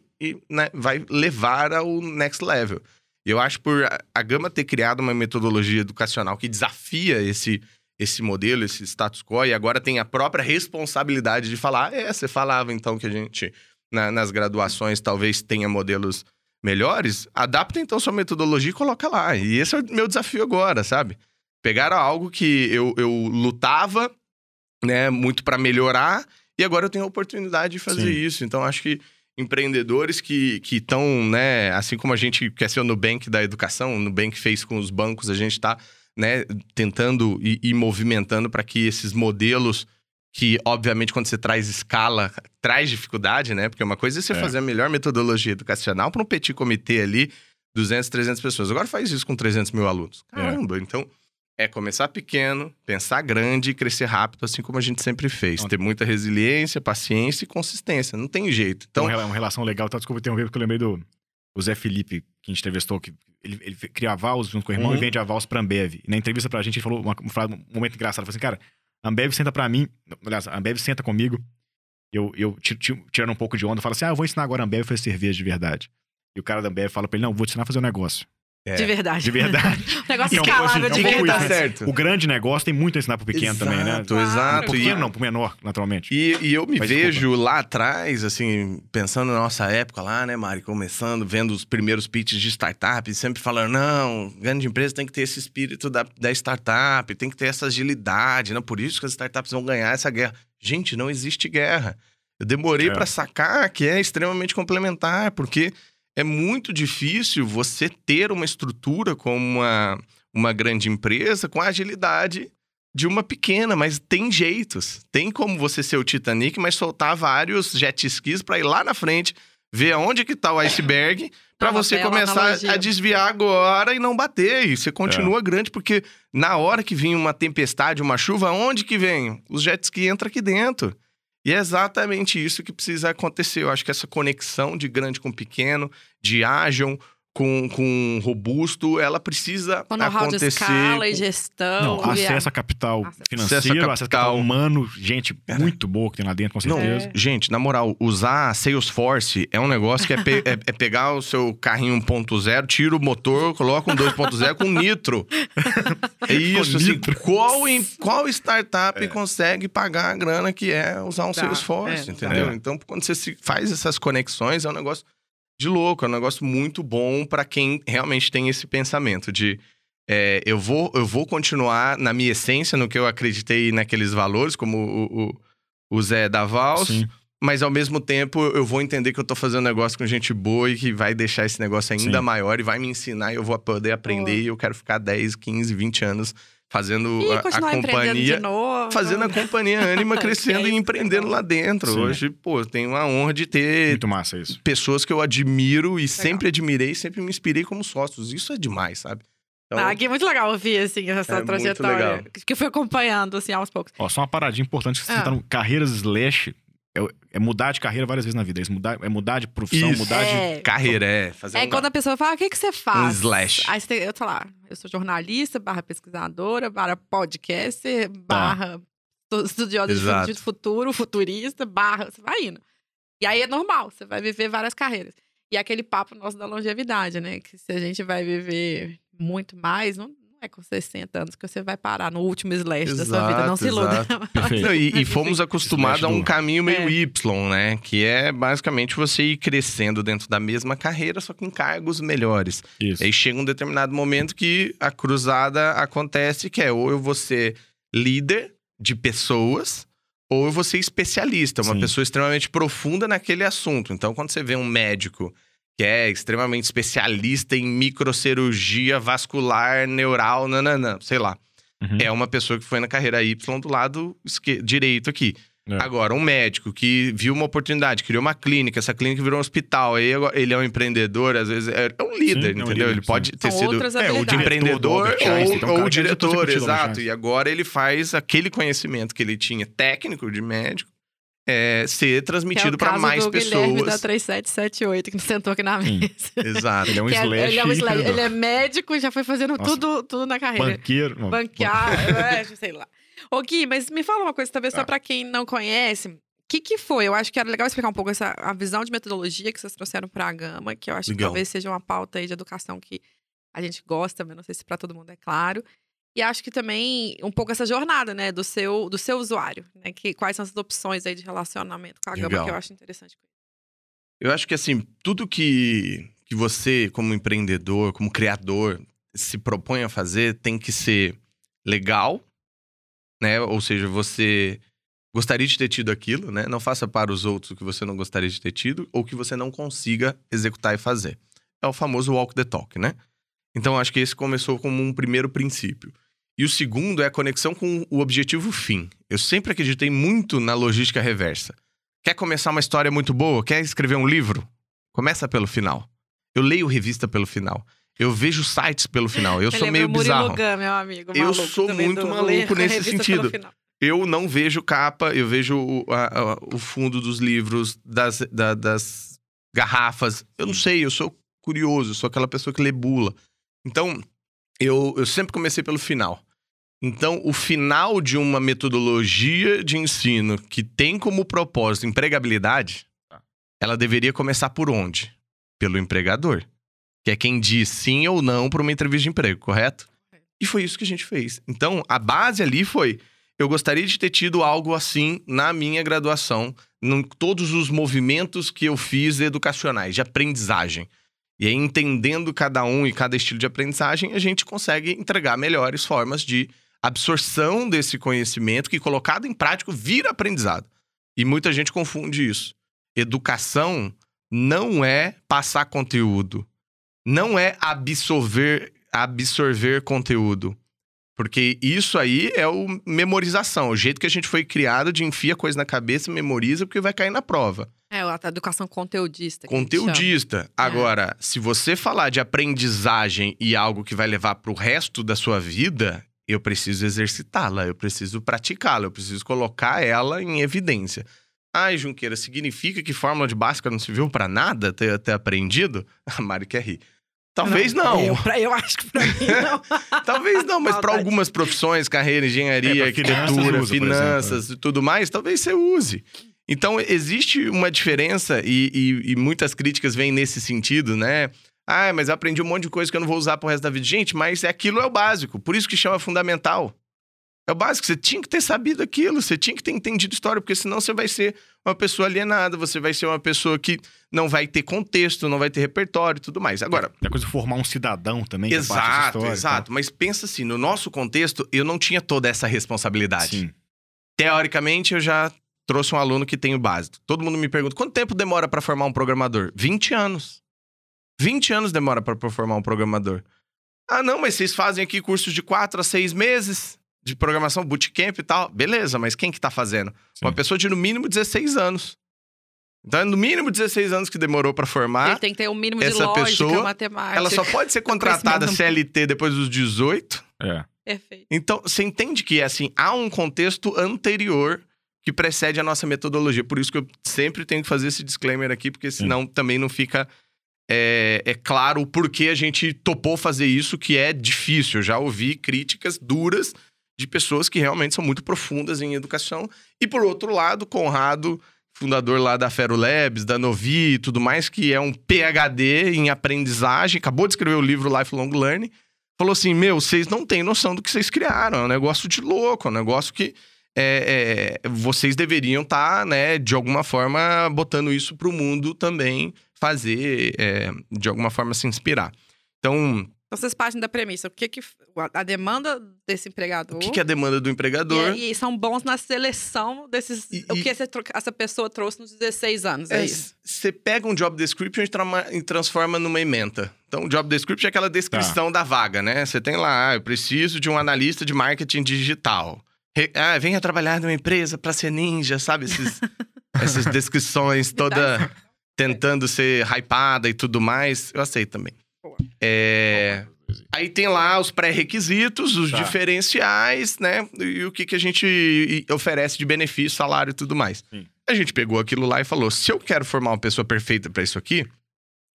né, vai levar ao next level. Eu acho por a, a Gama ter criado uma metodologia educacional que desafia esse, esse modelo, esse status quo, e agora tem a própria responsabilidade de falar, "Ah, é, você falava então que a gente na- nas graduações talvez tenha modelos melhores, adapta então sua metodologia e coloca lá. E esse é o meu desafio agora, sabe? Pegaram algo que eu, eu lutava, né, muito para melhorar, e agora eu tenho a oportunidade de fazer Sim. isso. Então acho que empreendedores que estão, né, assim como a gente quer ser o Nubank da educação, o Nubank fez com os bancos, a gente está né, tentando e, e movimentando para que esses modelos que, obviamente, quando você traz escala, traz dificuldade, né? Porque uma coisa é você É. fazer a melhor metodologia educacional para um petit comitê ali, 200, 300 pessoas. Agora faz isso com 300 mil alunos. É. Caramba, então é começar pequeno, pensar grande e crescer rápido, assim como a gente sempre fez. Então- Ter muita resiliência, paciência e consistência. Não tem jeito. Então, uma rela- uma relação legal. Tá, desculpa interromper, porque eu lembrei do o Zé Felipe, que a gente entrevistou, que ele, ele cria vals junto com o irmão Uhum. e vende a vals pra Ambev. E na entrevista pra gente, ele falou uma, uma um momento engraçado. Ele falou assim, cara, A Ambev senta pra mim, aliás, a Ambev senta comigo, eu, eu ti- ti- tirando um pouco de onda, falo assim: ah, eu vou ensinar agora a Ambev a fazer cerveja de verdade. E o cara da Ambev fala pra ele: não, vou te ensinar a fazer um negócio. É. De verdade. De verdade. Negócio Não, escalável assim, de é um verdade. isso, Tá certo. o grande negócio tem muito a ensinar pro pequeno também, né? Exato, exato. Pro E- pequeno não, pro menor, naturalmente. E, e eu me Mas vejo lá atrás, assim, pensando na nossa época lá, né, Mari? Começando, vendo os primeiros pitches de startup, sempre falando, não, grande empresa tem que ter esse espírito da, da startup, tem que ter essa agilidade, não? Por isso que as startups vão ganhar essa guerra. Gente, não existe guerra. Eu demorei É. pra sacar que é extremamente complementar, porque é muito difícil você ter uma estrutura como uma, uma grande empresa com a agilidade de uma pequena, mas tem jeitos. Tem como você ser o Titanic, mas soltar vários jet skis para ir lá na frente, ver aonde que tá o iceberg, para você começar analogia. a desviar agora e não bater. E você continua grande, porque na hora que vem uma tempestade, uma chuva, onde que vem? Os jet ski entram aqui dentro. E é exatamente isso que precisa acontecer. Eu acho que essa conexão de grande com pequeno, de ágil com, com robusto, ela precisa Com know-how de acontecer. escala e gestão. Não, acesso a capital Acesso financeiro, Acesso a acesso a capital capital. humano, gente muito boa que tem lá dentro, com Não, certeza. gente, na moral, usar Salesforce é um negócio que é, pe- é- é pegar o seu carrinho 1.0, tira o motor, coloca um 2.0 com nitro. É isso, assim, nitro. qual, em- qual startup consegue pagar a grana que é usar um Dá, Salesforce, é, entendeu? Então, quando você se faz essas conexões, é um negócio de louco, é um negócio muito bom para quem realmente tem esse pensamento de é, eu, vou, eu vou continuar na minha essência, no que eu acreditei naqueles valores, como o, o, o Zé da Vals, Sim. mas ao mesmo tempo eu vou entender que eu tô fazendo um negócio com gente boa e que vai deixar esse negócio ainda Sim. maior e vai me ensinar e eu vou poder aprender Boa. e eu quero ficar 10, 15, 20 anos fazendo E a, a continuar empreendendo companhia. de novo. Fazendo a companhia Anima é crescendo e empreendendo lá dentro. Sim. Hoje, pô, tenho a honra de ter Muito massa isso. pessoas que eu admiro e sempre admirei, sempre me inspirei como sócios. Isso é demais, sabe? Então, Ah, que é muito legal ouvir, assim, essa É muito trajetória. legal. Que eu fui acompanhando, assim, aos poucos. Ó, só uma paradinha importante que você Ah. tá no carreiras slash é, é mudar de carreira várias vezes na vida. É mudar, é mudar de profissão, Isso. mudar de. É, carreira, é. Fazer é um- quando a pessoa fala, o que, que você faz? Um slash. Aí você tem, eu tô lá, eu sou jornalista, barra pesquisadora, barra podcaster, barra estu- estudiosa de Exato. de futuro, futurista, barra, você vai indo. E aí é normal, você vai viver várias carreiras. E é aquele papo nosso da longevidade, né? Que se a gente vai viver muito mais, não é com 60 anos que você vai parar no último slash da sua vida. Não se iluda. Exato. Não, e, e fomos acostumados a um caminho meio É. Y, né? Que é basicamente você ir crescendo dentro da mesma carreira, só que em cargos melhores. Isso. E aí chega um determinado momento que a cruzada acontece, que é ou eu vou ser líder de pessoas, ou eu vou ser especialista, uma Sim. pessoa extremamente profunda naquele assunto. Então, quando você vê um médico que é extremamente especialista em microcirurgia vascular, neural, nananã, sei lá. Uhum. É uma pessoa que foi na carreira Y do lado direito aqui. É. Agora, um médico que viu uma oportunidade, criou uma clínica, essa clínica virou um hospital, aí ele é um empreendedor, às vezes é é um líder, Sim, é um entendeu? líder, ele sim. pode ter São sido É, o habilidades. diretor do empreendedor um ou, ou já discutiu diretor, Albert exato. E agora ele faz aquele conhecimento que ele tinha técnico de médico é, ser Que é transmitido o para mais do Guilherme da pessoas. 3778, que sentou aqui na Sim. mesa. Exato. Ele é um Que é- slash. ele é um slash. Ele é médico e já foi fazendo Nossa. tudo, tudo na carreira. Banqueiro. Banquear, é, sei lá. Ô, Gui, mas me fala uma coisa, talvez só Ah. pra quem não conhece. O que, que foi? Eu acho que era legal explicar um pouco essa a visão de metodologia que vocês trouxeram pra Gama, que eu acho que Legal. talvez seja uma pauta aí de educação que a gente gosta, mas não sei se pra todo mundo é claro. E acho que também um pouco essa jornada, né, do seu, do seu usuário, né? Que, quais são as opções aí de relacionamento com a Gama, Legal. que eu acho interessante. Eu acho que assim, tudo que, que você, como empreendedor, como criador, se propõe a fazer tem que ser legal, né? Ou seja, você gostaria de ter tido aquilo, né? Não faça para os outros o que você não gostaria de ter tido ou que você não consiga executar e fazer. É o famoso walk the talk, né? Então, acho que esse começou como um primeiro princípio. E o segundo é a conexão com o objetivo fim. Eu sempre acreditei muito na logística reversa. Quer começar uma história muito boa? Quer escrever um livro? Começa pelo final. Eu leio revista pelo final. Eu vejo sites pelo final. Eu sou lembra meio bizarro. Meu amigo. Eu maluco sou também muito maluco nesse sentido. Eu não vejo capa, eu vejo o, a- a- o fundo dos livros, das, da- das garrafas. Eu não sei, eu sou curioso, eu sou aquela pessoa que lê bula. Então, eu, eu sempre comecei pelo final. Então, o final de uma metodologia de ensino que tem como propósito empregabilidade, Tá. ela deveria começar por onde? Pelo empregador. Que é quem diz sim ou não para uma entrevista de emprego, correto? E foi isso que a gente fez. Então, a base ali foi: eu gostaria de ter tido algo assim na minha graduação, em todos os movimentos que eu fiz educacionais, de aprendizagem. E aí, entendendo cada um e cada estilo de aprendizagem, a gente consegue entregar melhores formas de absorção desse conhecimento que, colocado em prática, vira aprendizado. E muita gente confunde isso. Educação não é passar conteúdo, não é absorver, absorver conteúdo. Porque isso aí é o memorização, o jeito que a gente foi criado de enfia coisa na cabeça, memoriza, porque vai cair na prova. É, a educação conteudista. Conteudista. Agora, se você falar de aprendizagem e algo que vai levar para o resto da sua vida, eu preciso exercitá-la, eu preciso praticá-la, eu preciso colocar ela em evidência. Ai, Junqueira, significa que fórmula de Bhaskara não serviu para nada ter, ter aprendido? A Mari quer rir. Talvez não. Eu, pra- eu acho que pra mim não. Talvez não, mas para algumas profissões, carreira, engenharia, É, arquitetura, usa, finanças e tudo mais, talvez você use. Então, existe uma diferença e, e- e muitas críticas vêm nesse sentido, né? Ah, mas eu aprendi um monte de coisa que eu não vou usar pro resto da vida. Gente, mas aquilo é o básico, por isso que chama fundamental. É o básico, você tinha que ter sabido aquilo, você tinha que ter entendido história, porque senão você vai ser uma pessoa alienada, você vai ser uma pessoa que não vai ter contexto, não vai ter repertório e tudo mais. Agora, É coisa de formar um cidadão também. que é Exato, história, exato. Mas pensa assim, no nosso contexto, eu não tinha toda essa responsabilidade. sim. Teoricamente, eu já trouxe um aluno que tem o básico. Todo mundo me pergunta, quanto tempo demora para formar um programador? 20 anos. 20 anos demora para formar um programador. Ah, não, mas vocês fazem aqui cursos de 4 a 6 meses de programação, bootcamp e tal. Beleza, mas quem que tá fazendo? Sim. Uma pessoa de no mínimo 16 anos. Então, é no mínimo 16 anos que demorou para formar. Ele tem que ter um mínimo de essa lógica, pessoa, matemática. Ela só pode ser contratada. CLT depois dos 18. É. Perfeito. Então, você entende que, assim, há um contexto anterior que precede a nossa metodologia. Por isso que eu sempre tenho que fazer esse disclaimer aqui, porque senão também não fica é, é claro o porquê a gente topou fazer isso, que é difícil. Eu já ouvi críticas duras de pessoas que realmente são muito profundas em educação. E, por outro lado, Conrado, fundador lá da Fero Labs, da Novi e tudo mais, que é um PhD em aprendizagem, acabou de escrever o livro Lifelong Learning, falou assim: Meu, vocês não têm noção do que vocês criaram. É um negócio de louco, é um negócio que é, é, vocês deveriam estar, né, de alguma forma, botando isso para o mundo também fazer, é, de alguma forma, se inspirar. Então, Então vocês partem da premissa. O que que a demanda desse empregador o que, que é a demanda do e, empregador? aí, são bons na seleção desses E- o e- que essa, essa pessoa trouxe nos 16 anos, é, É, isso. Você pega um job description e, trama- e transforma numa ementa. Então, o job description é aquela descrição da vaga, né? Você tem lá, ah, eu preciso de um analista de marketing digital. Re- ah, venha trabalhar numa empresa pra ser ninja, sabe? Esses, essas descrições toda tentando ser hypada e tudo mais. Eu aceito também. É... Aí tem lá os pré-requisitos, os Tá. diferenciais, né? E o que, que a gente oferece de benefício, salário e tudo mais. Sim. A gente pegou aquilo lá e falou: se eu quero formar uma pessoa perfeita para isso aqui,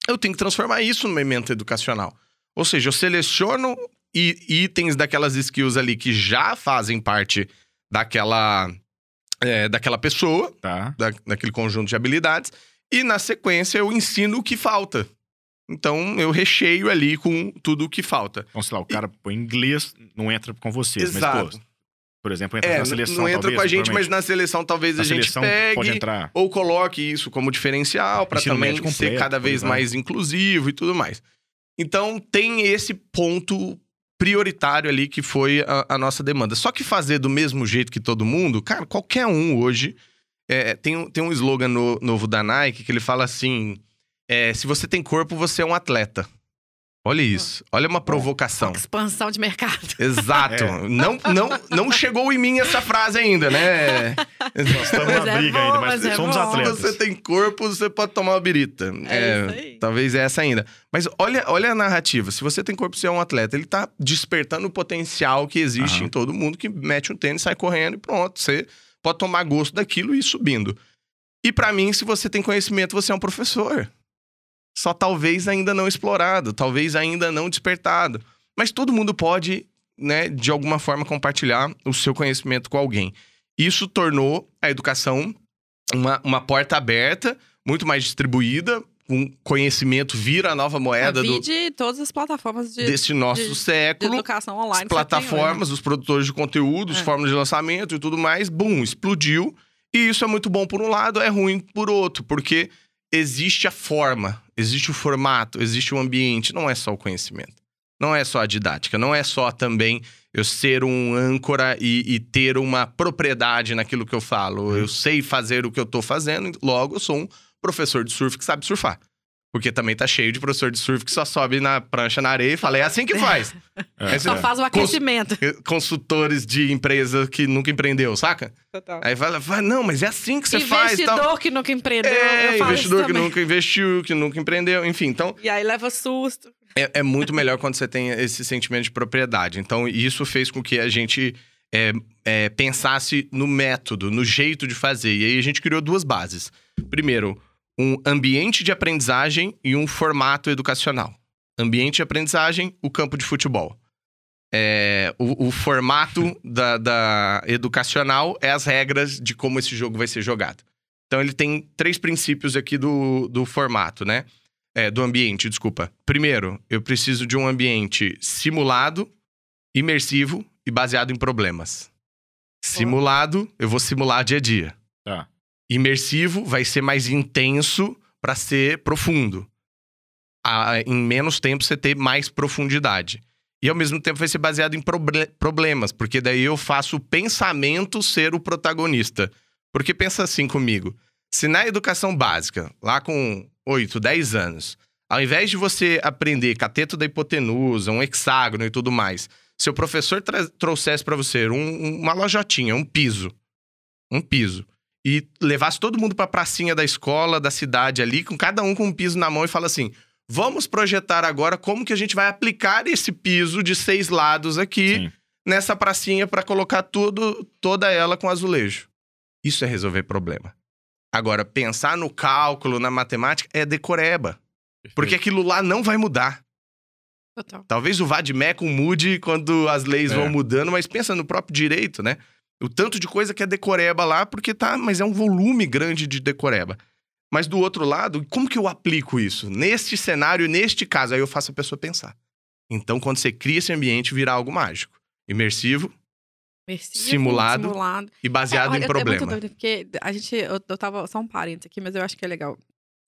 eu tenho que transformar isso numa ementa educacional. Ou seja, eu seleciono itens daquelas skills ali que já fazem parte daquela, é, daquela pessoa, Tá. da, daquele conjunto de habilidades, e na sequência eu ensino o que falta. Então eu recheio ali com tudo o que falta. Então, sei lá, o cara põe inglês, não entra com vocês. Exato. Mas, pô, por exemplo, entra É, na seleção. não entra talvez, com a gente, mas na seleção talvez Na a gente pegue pode entrar. ou coloque isso como diferencial para também médio ser completo, cada vez mais inclusivo e tudo mais. Então tem esse ponto prioritário ali que foi a, a nossa demanda. Só que fazer do mesmo jeito que todo mundo, cara, qualquer um hoje é, tem, um- tem um slogan no- novo da Nike que ele fala assim: é, se você tem corpo, você é um atleta. Olha isso, olha uma provocação. Expansão de mercado. Exato. É. Não, não, não chegou em mim essa frase ainda, né? Nós estamos na é briga bom, ainda, mas, mas é somos bom. Se atletas. você tem corpo, você pode tomar uma birita. É isso aí. Talvez essa ainda. Mas olha, olha a narrativa. Se você tem corpo, você é um atleta. Ele tá despertando o potencial que existe Aham. em todo mundo que mete um tênis, sai correndo e pronto. Você pode tomar gosto daquilo e ir subindo. E pra mim, se você tem conhecimento, você é um professor. Só talvez ainda não explorado, talvez ainda não despertado. Mas todo mundo pode né, de alguma forma, compartilhar o seu conhecimento com alguém. Isso tornou a educação uma, uma porta aberta, muito mais distribuída, um conhecimento vira a nova moeda do, de todas as plataformas de, desse nosso de- de século. educação online. As tem plataformas, os produtores de conteúdo, os É. formas de lançamento e tudo mais, bum, explodiu. E isso é muito bom por um lado, é ruim por outro, porque existe a forma, existe o formato, existe o ambiente, não é só o conhecimento. Não é só a didática, não é só também eu ser um âncora e, e ter uma propriedade naquilo que eu falo. Eu sei fazer o que eu tô fazendo, logo eu sou um professor de surf que sabe surfar. Porque também tá cheio de professor de surf que só sobe na prancha na areia e fala, é assim que faz. É, Aí Só faz o aquecimento. consultores de empresa que nunca empreendeu, saca? Aí fala, fala, não, mas é assim que você faz. Investidor Tal. que nunca empreendeu. É, investidor que nunca investiu, que nunca empreendeu, enfim. Então, E aí leva susto. é, é muito melhor quando você tem esse sentimento de propriedade. Então, isso fez com que a gente é, é, pensasse no método, no jeito de fazer. E aí a gente criou duas bases. Primeiro, um ambiente de aprendizagem e um formato educacional. Ambiente de aprendizagem, o campo de futebol. É, o, o formato da, da educacional é as regras de como esse jogo vai ser jogado. Então, ele tem três princípios aqui do, do formato, né? É, do ambiente, desculpa. Primeiro, eu preciso de um ambiente simulado, imersivo e baseado em problemas. Simulado, eu vou simular dia a dia. Tá. Imersivo vai ser mais intenso para ser profundo. A- em menos tempo você ter mais profundidade. E ao mesmo tempo vai ser baseado em proble- problemas, porque daí eu faço o pensamento ser o protagonista. Porque pensa assim comigo: se na educação básica, lá com 8, 10 anos, ao invés de você aprender cateto da hipotenusa, um hexágono e tudo mais, se o professor trouxesse para você um- uma lojotinha, um piso, um piso, e levasse todo mundo para a pracinha da escola, da cidade ali, com cada um com um piso na mão e fala assim: vamos projetar agora como que a gente vai aplicar esse piso de seis lados aqui Sim. nessa pracinha para colocar tudo, toda ela com azulejo. Isso é resolver problema. Agora, pensar no cálculo, na matemática, é decoreba. Porque aquilo lá não vai mudar. Total. Talvez o Vadmecum mude quando as leis É. vão mudando, mas pensa no próprio direito, né? O tanto de coisa que é decoreba lá, porque tá, mas é um volume grande de decoreba. Mas do outro lado, como que eu aplico isso? Neste cenário, neste caso, aí eu faço a pessoa pensar. Então, quando você cria esse ambiente, vira algo mágico. Imersivo Imersivo, Simulado simulado. e baseado É, em olha, É problema. muito doido, porque a gente. Eu, eu tava. Só um parênteses aqui, mas eu acho que é legal.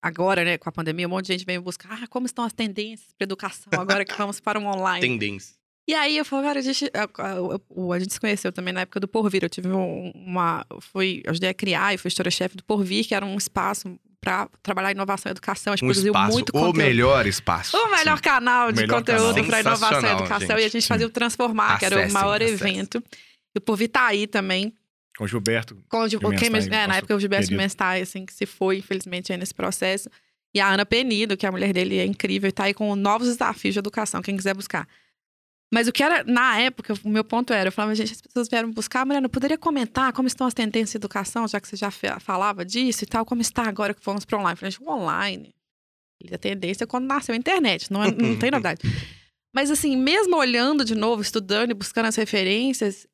Agora, né, com a pandemia, um monte de gente veio buscar. Ah, como estão as tendências para educação agora que vamos para um online? Tendência. E aí eu falei, cara, a gente, a, a- a gente se conheceu também na época do Porvir. Eu tive um- uma. Fui, ajudei a criar e fui história-chefe do Porvir, que era um espaço para trabalhar inovação e educação. A gente Um produziu espaço, muito o conteúdo. melhor espaço. O melhor Sim. canal de Melhor conteúdo para inovação e educação. E a gente. gente fazia o Transformar, que era o Acessem, maior acessem. evento. E o Porvir tá aí também. Com o Gilberto. Com o, Gil- o Menstein, Kemes- é, na época o Gilberto querido. Menstein, assim, que se foi, infelizmente, aí nesse processo. E a Ana Penido, que é a mulher dele, é incrível, e tá aí com novos desafios de educação, quem quiser buscar. Mas o que era, na época, o meu ponto era, eu falava, gente, as pessoas vieram buscar, Mariana, poderia comentar como estão as tendências de educação, já que você já falava disso e tal, como está agora que fomos para online? Eu falei, gente, o online, ele é tendência quando nasceu a internet, não, é- não tem novidade. Mas assim, mesmo olhando de novo, estudando e buscando as referências,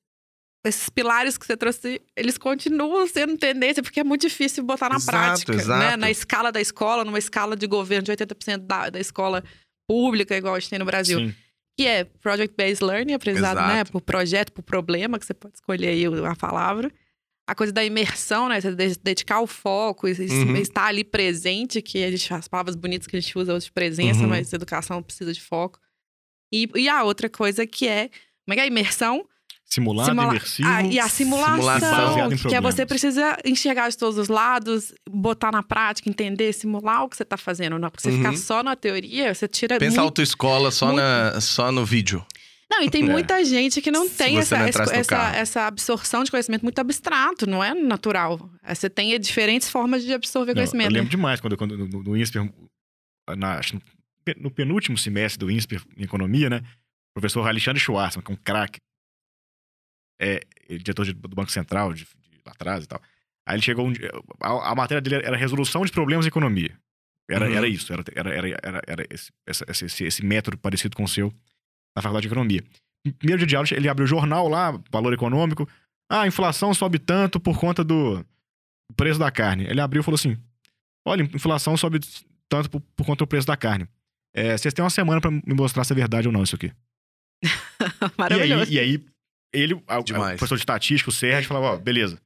esses pilares que você trouxe, eles continuam sendo tendência, porque é muito difícil botar na Exato, prática, né? exato. Na escala da escola, numa escala de governo de 80% da, da escola pública, igual a gente tem no Brasil. Sim. Que é Project-Based Learning, aprendizado, né? Por projeto, por problema, que você pode escolher aí a palavra. A coisa da imersão, né? Você de- dedicar o foco, Uhum. estar ali presente, que a gente, as palavras bonitas que a gente usa hoje de presença, Uhum. mas educação precisa de foco. E, e a outra coisa que é, como é que é? Imersão. Simulado, Simula- imersivo. Ah, e a simulação, que é você precisa enxergar de todos os lados, botar na prática, entender, simular o que você está fazendo. Não, porque você Uhum. ficar só na teoria, você tira Pensa muito autoescola só, muito- na, só no vídeo. Não, e tem É. muita gente que não Se tem essa, não essa, essa absorção de conhecimento muito abstrato, não é natural. É, Você tem diferentes formas de absorver Não, conhecimento. eu lembro demais quando, quando no, no INSPER, na- acho no pe- no penúltimo semestre do INSPER em economia, né? O professor Alexandre Schwartzman, que é um craque, é, diretor de- do Banco Central, de, de lá atrás e tal. Aí ele chegou um dia, a, a matéria dele era resolução de problemas em economia. Era, Uhum. era isso, era, era, era, era, esse, essa- esse, esse, método parecido com o seu na faculdade de economia. primeiro dia de aula, ele abriu o jornal lá, valor econômico. Ah, a inflação sobe tanto por conta do preço da carne. Ele abriu e falou assim: olha, inflação sobe tanto por, por conta do preço da carne. É, vocês têm uma semana pra me mostrar se é verdade ou não isso aqui. E aí, Maravilhoso. e aí ele, a- a- o professor de estatística, o Sérgio, falava, ó, beleza.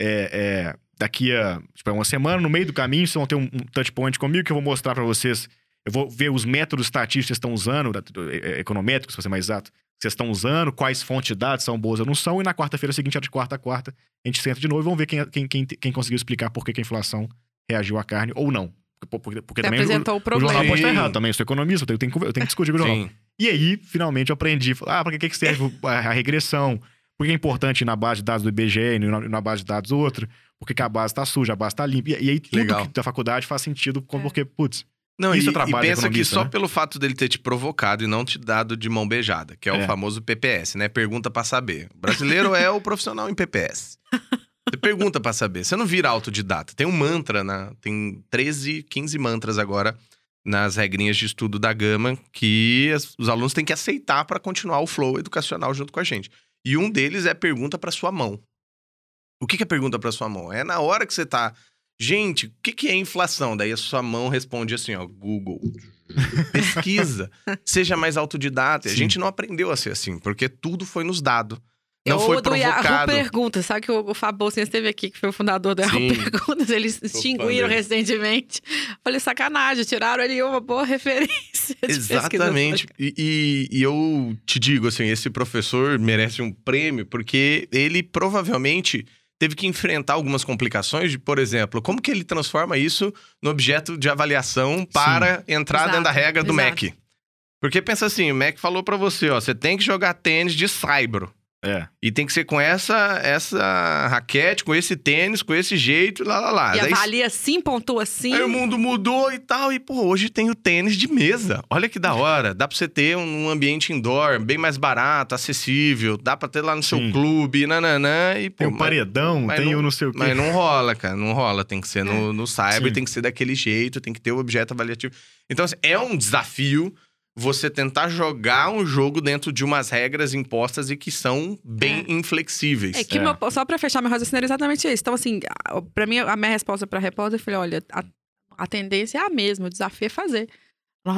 É, é, daqui a tipo, uma semana, no meio do caminho, vocês vão ter um, um touch point comigo que eu vou mostrar pra vocês. Eu vou ver os métodos estatísticos que vocês estão usando, da- é, é, econométricos, pra ser mais exato, que vocês estão usando, quais fontes de dados são boas ou não são, e na quarta-feira seguinte, de quarta a quarta, a gente senta de novo e vamos ver quem, quem, quem, quem conseguiu explicar por que, que a inflação reagiu à carne ou não. Porque, porque, porque também o, apresentou o o jornal problema. pode estar errado também, eu sou economista, eu tenho, eu tenho que- eu tenho que discutir com o jornal. Sim. E aí, finalmente, eu aprendi. Ah, pra que que serve a a regressão? Por que é importante ir na base de dados do IBGE e na, na base de dados do outro? Por que a base tá suja, a base tá limpa? E, e aí, tudo Legal. que da faculdade faz sentido, com- É. porque, putz, Não, Isso e, é trabalho e pensa que só né? pelo fato dele ter te provocado e não te dado de mão beijada, que é, o É. famoso PPS, né? Pergunta pra saber. O brasileiro é o profissional em PPS. Você pergunta pra saber. Você não vira autodidata. Tem um mantra, né? Tem 13, 15 mantras agora nas regrinhas de estudo da Gama que os alunos têm que aceitar pra continuar o flow educacional junto com a gente. E um deles é pergunta pra sua mão. O que que é pergunta pra sua mão? É na hora que você tá Gente, o que, que é inflação? Daí a sua mão responde assim, ó, Google. Pesquisa. Seja mais autodidata. A Sim. gente não aprendeu a ser assim, porque tudo foi nos dado. Não Ou foi do Yahoo provocado. Perguntas. Sabe que o, o Fábio esteve aqui, que foi o fundador do Yahoo Sim. Perguntas. Eles extinguiram recentemente. Falei, sacanagem, tiraram ali uma boa referência. Exatamente. E, e- e eu te digo, assim, esse professor merece um prêmio, porque ele provavelmente teve que enfrentar algumas complicações de, por exemplo, como que ele transforma isso no objeto de avaliação para entrar Exato, dentro da regra do exato. MEC. Porque pensa assim, o MEC falou pra você, ó, você tem que jogar tênis de saibro. É. E tem que ser com essa essa raquete, com esse tênis, com esse jeito, lá, lá, lá. E Daí- avalia assim, pontua assim. Aí o mundo mudou e tal, e pô, hoje tem o tênis de mesa. Olha que da hora. Dá pra você ter um ambiente indoor bem mais barato, acessível. Dá pra ter lá no seu Sim. clube, nananã. E, pô, Tem o mas- paredão, mas tem não- o não sei o quê. Mas não rola, cara. Não rola. Tem que ser no, no cyber, Sim. tem que ser daquele jeito, tem que ter o objeto avaliativo. Então, assim, é um desafio você tentar jogar um jogo dentro de umas regras impostas e que são bem inflexíveis. É que É. meu- só pra fechar meu raciocínio era exatamente isso. Então, assim, a- pra mim, a minha resposta pra repórter, eu falei, olha, a, a tendência é a mesma, o desafio é fazer.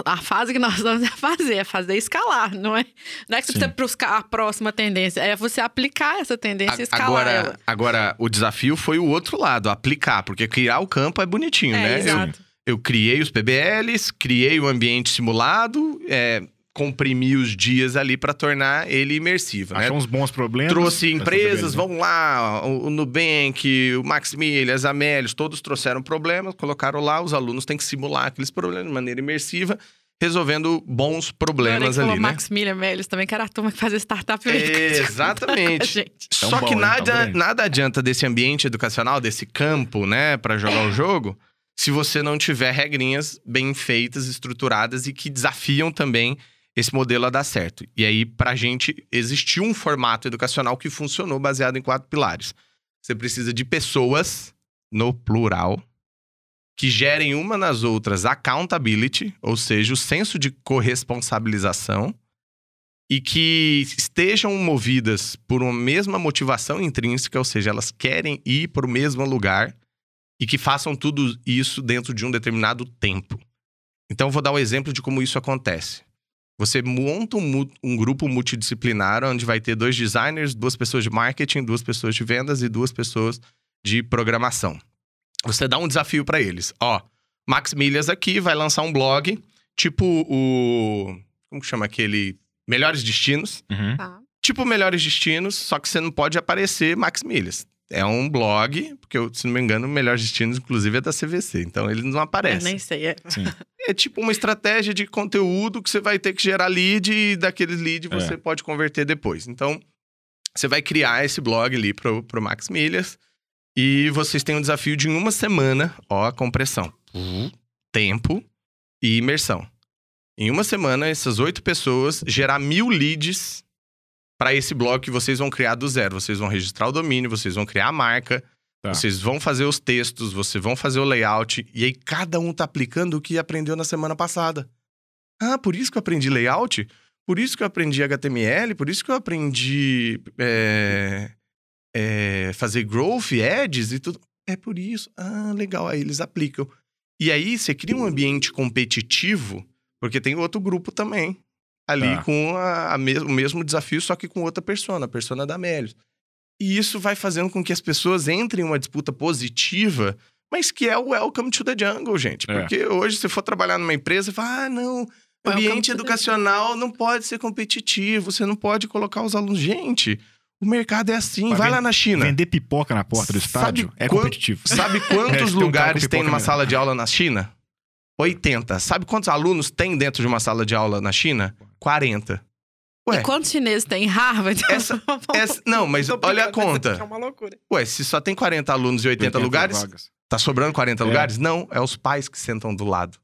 A fase que nós estamos é fazer, é fazer escalar, não é? Não é que você Sim. precisa buscar a próxima tendência, é você aplicar essa tendência e A- escalar Agora, ela. agora, o desafio foi o outro lado, aplicar, porque criar o campo é bonitinho, É, né? Exato. eu criei os PBLs, criei o ambiente simulado, é, comprimi os dias ali para tornar ele imersivo, né? Achou uns bons problemas. Trouxe empresas, beleza. vamos lá, o, o Nubank, o Max Milhas, a Melios, todos trouxeram problemas, colocaram lá, os alunos têm que simular aqueles problemas de maneira imersiva, resolvendo bons problemas Falou ali, né? Maximilian Melis também, que era a turma que fazia startup. É, exatamente. Só bom, que hein? nada, Tão bem. nada adianta desse ambiente educacional, desse campo, né, Pra jogar o jogo, se você não tiver regrinhas bem feitas, estruturadas e que desafiam também esse modelo a dar certo. E aí, pra gente, existiu um formato educacional que funcionou baseado em quatro pilares. Você precisa de pessoas, no plural, que gerem uma nas outras accountability, ou seja, o senso de corresponsabilização, e que estejam movidas por uma mesma motivação intrínseca, ou seja, elas querem ir para o mesmo lugar e que façam tudo isso dentro de um determinado tempo. Então, vou dar um exemplo de como isso acontece. Você monta um, um grupo multidisciplinar onde vai ter dois designers, duas pessoas de marketing, duas pessoas de vendas e duas pessoas de programação. Você dá um desafio para eles. Ó, Max Milhas aqui vai lançar um blog, tipo o. Como que chama aquele? Melhores Destinos. Uhum. Tá. Tipo Melhores Destinos, só que você não pode aparecer Max Milhas. É um blog, porque, eu, se não me engano, o Melhores Destinos, inclusive, é da CVC. Então, ele não Eu aparece. nem sei. É. Sim. É tipo uma estratégia de conteúdo que você vai ter que gerar lead e daquele lead você pode converter depois. Então, você vai criar esse blog ali pro, pro Max Milhas e vocês têm um desafio de em uma semana, ó, a compressão. Tempo e imersão. Em uma semana, essas oito pessoas gerar mil leads para esse blog que vocês vão criar do zero. Vocês vão registrar o domínio, vocês vão criar a marca, Tá. vocês vão fazer os textos, vocês vão fazer o layout, e aí cada um tá aplicando o que aprendeu na semana passada. Ah, por isso que eu aprendi layout? por isso que eu aprendi HTML, por isso que eu aprendi é, é, fazer growth, ads e tudo. É por isso. Ah, legal. Aí eles aplicam. E aí você cria um ambiente competitivo, porque tem outro grupo também. Ali Tá. com a, a mes- o mesmo desafio, só que com outra persona, a persona da Melios. E isso vai fazendo com que as pessoas entrem em uma disputa positiva, mas que é o welcome to the jungle, gente. É. Porque hoje, se for trabalhar numa empresa, fala, ah, não, Welcome ambiente educacional não pode ser competitivo, você não pode colocar os alunos. Gente, o mercado é assim, Vai vai, lá na China. Vender pipoca na porta do Sabe estádio é quan- competitivo. Sabe É, quantos tem um lugares tem numa mesmo. sala de aula na China? 80. Sabe quantos alunos tem dentro de uma sala de aula na China? 40. Ué, E quantos chineses tem em Harvard? Essa- essa- não, mas olha a conta. É uma loucura. Ué, se só tem 40 alunos e 80, lugares, vagas. tá sobrando 40 É. lugares? Não, é os pais que sentam do lado.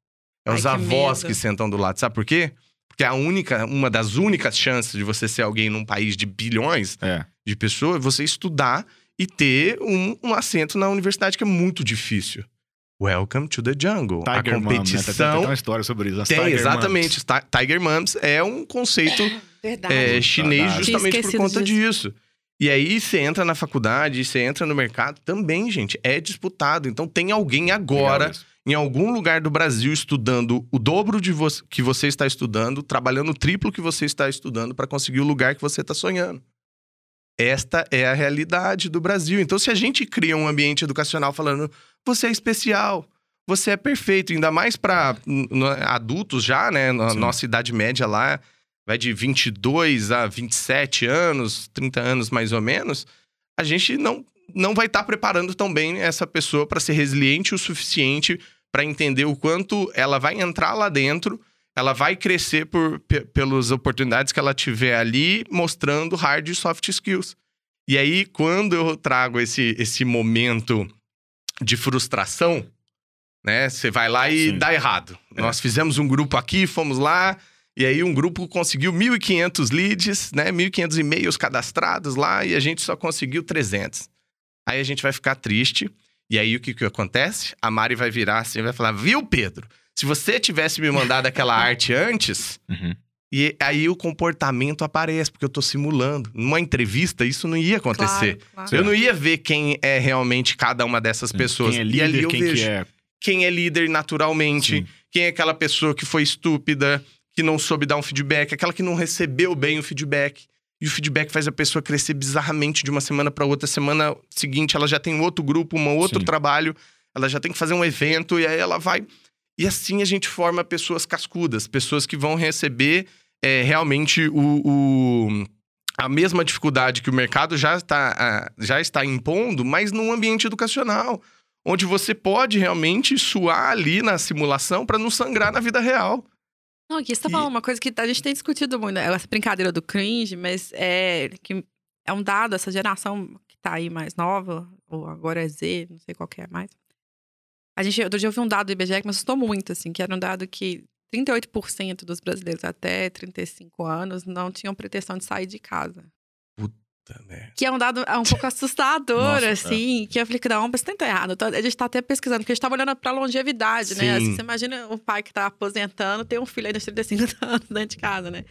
É Ai, os que avós medo. que sentam do lado. Sabe por quê? Porque a única, uma das únicas chances de você ser alguém num país de bilhões É. de pessoas é você estudar e ter um, um assento na universidade que é muito difícil. Welcome to the jungle. Tiger a Mom, né? Tem- competição uma história sobre isso. as tem, Tiger exatamente. Moms. Ti- Tiger Mums é um conceito Verdade. é, chinês Verdade. justamente por conta disso. E aí você entra na faculdade, você entra no mercado, também, gente, é disputado. Então tem alguém agora, em algum lugar do Brasil, estudando o dobro de vo que você está estudando, trabalhando o triplo que você está estudando para conseguir o lugar que você está sonhando. Esta é a realidade do Brasil. Então, se a gente cria um ambiente educacional falando, você é especial, você é perfeito, ainda mais para adultos já, né? Na Sim. nossa idade média lá vai de 22 a 27 anos, 30 anos mais ou menos, a gente não, não vai estar preparando tão bem essa pessoa para ser resiliente o suficiente para entender o quanto ela vai entrar lá dentro, ela vai crescer por, pe- pelas oportunidades que ela tiver ali, mostrando hard e soft skills. E aí, quando eu trago esse, esse momento de frustração, né? Você vai lá e Sim. dá errado. É. Nós fizemos um grupo aqui, fomos lá, e aí um grupo conseguiu 1.500 leads, né? 1.500 e-mails cadastrados lá, e a gente só conseguiu 300. Aí a gente vai ficar triste, e aí o que, que acontece? A Mari vai virar assim e vai falar, viu, Pedro? Se você tivesse me mandado aquela arte antes, Uhum. E aí o comportamento aparece, porque eu tô simulando. Numa entrevista, isso não ia acontecer. Claro, claro. Eu não ia ver quem é realmente cada uma dessas pessoas. Quem é e líder, ali eu quem vejo que é... quem é líder naturalmente, Sim. quem é aquela pessoa que foi estúpida, que não soube dar um feedback, aquela que não recebeu bem o feedback. E o feedback faz a pessoa crescer bizarramente de uma semana para outra. Semana seguinte, ela já tem um outro grupo, um outro Sim. trabalho, ela já tem que fazer um evento, e aí ela vai. E assim a gente forma pessoas cascudas, pessoas que vão receber é, realmente o, o- a mesma dificuldade que o mercado já está, já está impondo, mas num ambiente educacional onde você pode realmente suar ali na simulação para não sangrar na vida real. Não, aqui você tá E- falando uma coisa que a gente tem discutido muito, né? essa brincadeira do cringe, mas é que é um dado, essa geração que tá aí mais nova, ou agora é Z, não sei qual que é mais. A gente, outro dia eu vi um dado do IBGE que me assustou muito, assim, que era um dado que 38% dos brasileiros até 35 anos não tinham pretensão de sair de casa. Tá, né? Que é um dado é um pouco assustador, Nossa, é. assim. Que eu falei que não, mas tem tá errado. A gente tá até pesquisando, porque a gente tava olhando pra longevidade, né? Sim. Assim, você imagina o pai que tá aposentando, tem um filho aí dos 35 anos dentro de casa, né?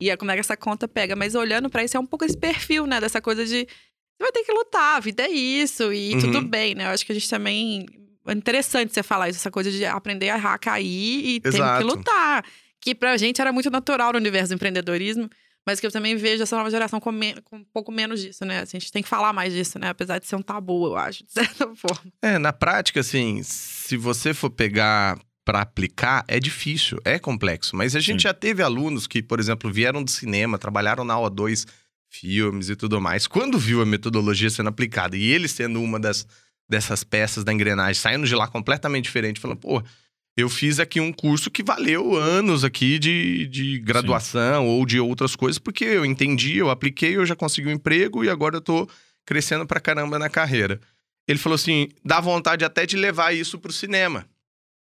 E é como é que essa conta pega. Mas olhando pra isso, é um pouco esse perfil, né? Dessa coisa de você vai ter que lutar, a vida é isso, e Uhum. tudo bem, né? Eu acho que a gente também. É interessante você falar isso, essa coisa de aprender a errar, cair e tem Exato. que lutar. Que pra gente era muito natural no universo do empreendedorismo. Mas que eu também vejo essa nova geração com, com um pouco menos disso, né? Assim, a gente tem que falar mais disso, né? Apesar de ser um tabu, eu acho, de certa forma. É, na prática, assim, se você for pegar para aplicar, é difícil, é complexo. Mas a gente Sim. já teve alunos que, por exemplo, vieram do cinema, trabalharam na O2 filmes e tudo mais. Quando viu a metodologia sendo aplicada e ele sendo uma das, dessas peças da engrenagem, saindo de lá completamente diferente, falando, pô, eu fiz aqui um curso que valeu anos aqui de, de graduação ou de outras coisas, porque eu entendi, eu apliquei, eu já consegui um emprego e agora eu tô crescendo pra caramba na carreira. Ele falou assim: dá vontade até de levar isso pro cinema.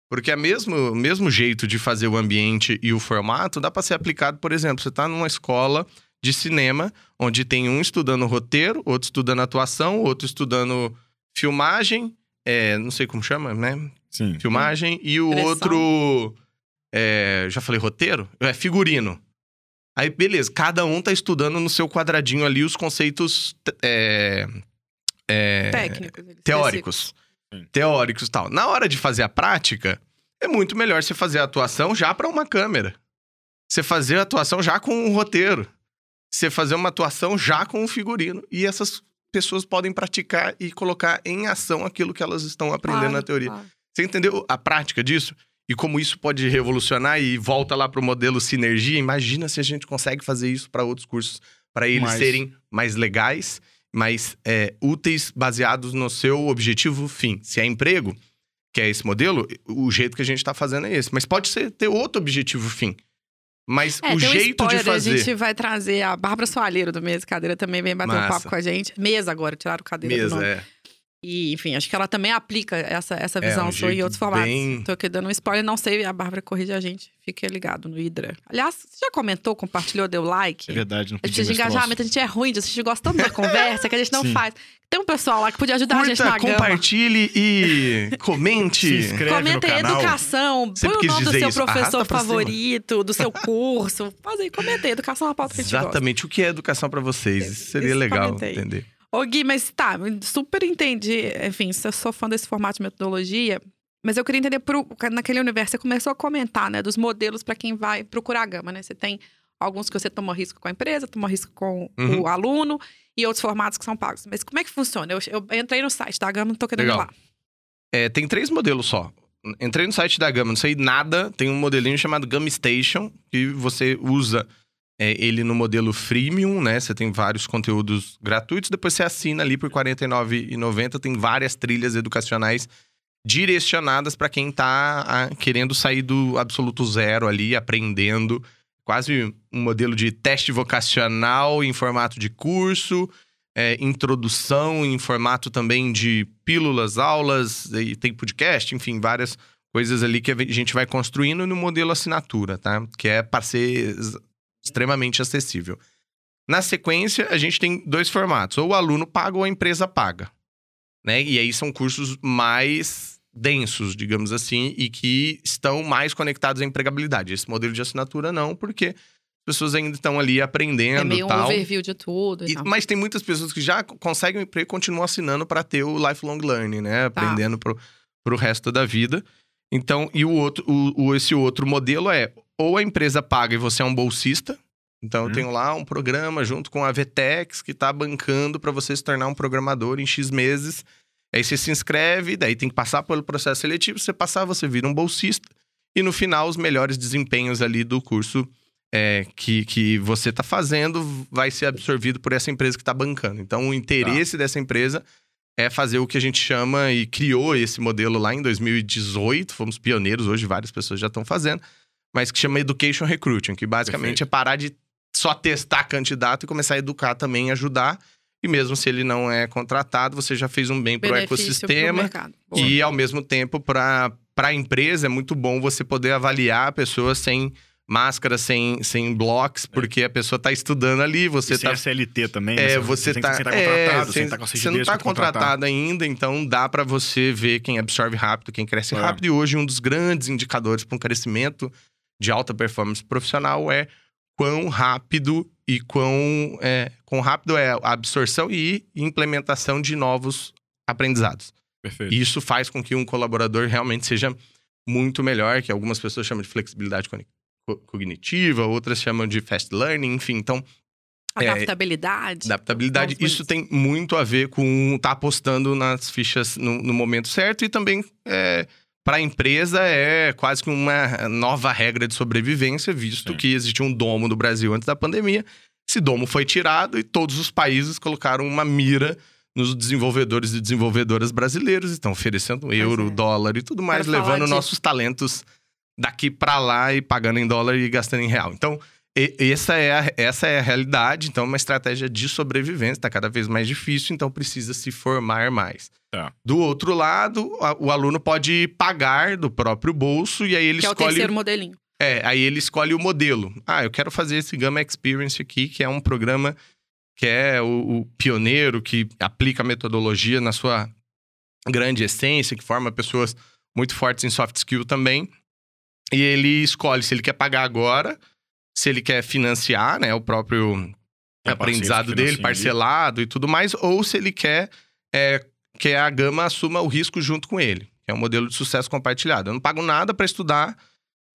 Porque é mesmo mesmo jeito de fazer o ambiente e o formato dá para ser aplicado, por exemplo, você tá numa escola de cinema onde tem um estudando roteiro, outro estudando atuação, outro estudando filmagem, é, não sei como chama, né? Sim. Filmagem e o outro é, já falei roteiro, é figurino. Aí, beleza, cada um tá estudando no seu quadradinho ali os conceitos é, é, Técnicos. teóricos. Sim. Teóricos e tal. Na hora de fazer a prática, é muito melhor você fazer a atuação já para uma câmera. Você fazer a atuação já com um roteiro. Você fazer uma atuação já com um figurino. E essas pessoas podem praticar e colocar em ação aquilo que elas estão aprendendo Claro, na teoria. claro. Você entendeu a prática disso? E como isso pode revolucionar e volta lá para o modelo sinergia? Imagina se a gente consegue fazer isso para outros cursos, para eles Mas- serem mais legais, mais é, úteis, baseados no seu objetivo fim. Se é emprego, que é esse modelo, o jeito que a gente está fazendo é esse. Mas pode ser ter outro objetivo fim. Mas É, o tem um jeito de fazer. A gente vai trazer a Bárbara Soalheiro do Mesa Cadeira também vem bater um Massa. papo com a gente. Mesa agora, tiraram cadeira do Mesa, nome. é. E, enfim, acho que ela também aplica essa, essa É, visão um sua em outros formatos. bem- Tô aqui dando um spoiler, não sei, a Bárbara corrige a gente. Fique ligado no Hidra. Aliás, você já comentou, compartilhou, deu like? É verdade, não A gente precisa de engajamento, a gente é ruim disso, a gente gosta tanto da conversa que a gente não Sim. faz. Tem um pessoal lá que podia ajudar a gente Curta, na gama. compartilhe e comente. Se inscreve Comenta no aí, canal. educação. Sempre põe o nome do seu isso. professor cima. favorito, do seu curso. Faz aí, comenta aí. Educação é uma pauta que a gente gosta. Exatamente o que é educação para vocês. Isso seria Isso legal comentei. entender. Ô, Gui, mas tá, super entendi. Enfim, eu sou fã desse formato de metodologia. Mas eu queria entender, pro, naquele universo, você começou a comentar, né, dos modelos para quem vai procurar a gama, né? Você tem alguns que você toma risco com a empresa, toma risco com Uhum. o aluno e outros formatos que são pagos. Mas como é que funciona? Eu, eu entrei no site da gama, não tô querendo ir Legal. lá. É, tem três modelos só. Entrei no site da Gama, não sei nada. Tem um modelinho chamado Gama Station, que você usa é, ele no modelo freemium, né? Você tem vários conteúdos gratuitos. Depois você assina ali por R$ 49,90. Tem várias trilhas educacionais direcionadas para quem tá ah, querendo sair do absoluto zero ali, aprendendo. Quase um modelo de teste vocacional em formato de curso é, introdução em formato também de pílulas, aulas, e tem podcast, enfim, várias coisas ali que a gente vai construindo no modelo assinatura, tá? Que é ex- extremamente acessível. Na sequência, a gente tem dois formatos: ou o aluno paga ou a empresa paga. Né? E aí são cursos mais densos, digamos assim, e que estão mais conectados à empregabilidade. Esse modelo de assinatura não, porque as pessoas ainda estão ali aprendendo É meio um tal. overview de tudo. E E- tal. mas tem muitas pessoas que já conseguem o emprego e continuam assinando para ter o lifelong learning, né? Tá. Aprendendo pro, pro resto da vida. Então, e o outro, o, o- esse outro modelo é ou a empresa paga e você é um bolsista. Então, eu Hum. tenho lá um programa junto com a Vtex que está bancando para você se tornar um programador em X meses. Aí você se inscreve, daí tem que passar pelo processo seletivo. Se você passar, você vira um bolsista. E no final, os melhores desempenhos ali do curso é, que, que você está fazendo vai ser absorvido por essa empresa que está bancando. Então, o interesse dessa empresa é fazer o que a gente chama e criou esse modelo lá em 2018. Fomos pioneiros, hoje várias pessoas já estão fazendo, mas que chama Education Recruiting, que basicamente Perfeito. é parar de só testar candidato e começar a educar também, ajudar. E mesmo se ele não é contratado, você já fez um bem para o ecossistema. E ao mesmo tempo, para a empresa, é muito bom você poder avaliar a pessoa sem máscara, sem, sem blocos, porque a pessoa está estudando ali, você está. tá CLT também, né? É, você tem tá, estar é, contratado, sem com a você não tá de contratado. contratado ainda, então dá para você ver quem absorve rápido, quem cresce É. rápido. E hoje um dos grandes indicadores para um crescimento de alta performance profissional é quão rápido e quão, é, quão rápido é a absorção e implementação de novos aprendizados. Perfeito. E isso faz com que um colaborador realmente seja muito melhor, que algumas pessoas chamam de flexibilidade cogni- co- cognitiva, outras chamam de fast learning, enfim. Então, é, Adaptabilidade. adaptabilidade, Novos isso tem muito a ver com estar apostando nas fichas no, no momento certo e também para a empresa é quase que uma nova regra de sobrevivência, visto Sim. que existia um domo no Brasil antes da pandemia. Esse domo foi tirado e todos os países colocaram uma mira nos desenvolvedores e desenvolvedoras brasileiros, estão oferecendo euro, é. dólar e tudo mais, Quero levando nossos talentos daqui para lá e pagando em dólar e gastando em real. Então, e- essa é, a, essa é a realidade, então é uma estratégia de sobrevivência, está cada vez mais difícil, então precisa se formar mais. Tá. Do outro lado, a- o aluno pode pagar do próprio bolso e aí ele Que é o escolhe. terceiro modelinho. É, aí ele escolhe o modelo. Ah, eu quero fazer esse Gama Experience aqui, que é um programa que é o, o pioneiro, que aplica a metodologia na sua grande essência, que forma pessoas muito fortes em soft skill também. E ele escolhe se ele quer pagar agora, se ele quer financiar, né, o próprio Tem aprendizado dele, parcelado e tudo mais, ou se ele quer é, que a Gama assuma o risco junto com ele, que é um modelo de sucesso compartilhado. Eu não pago nada para estudar,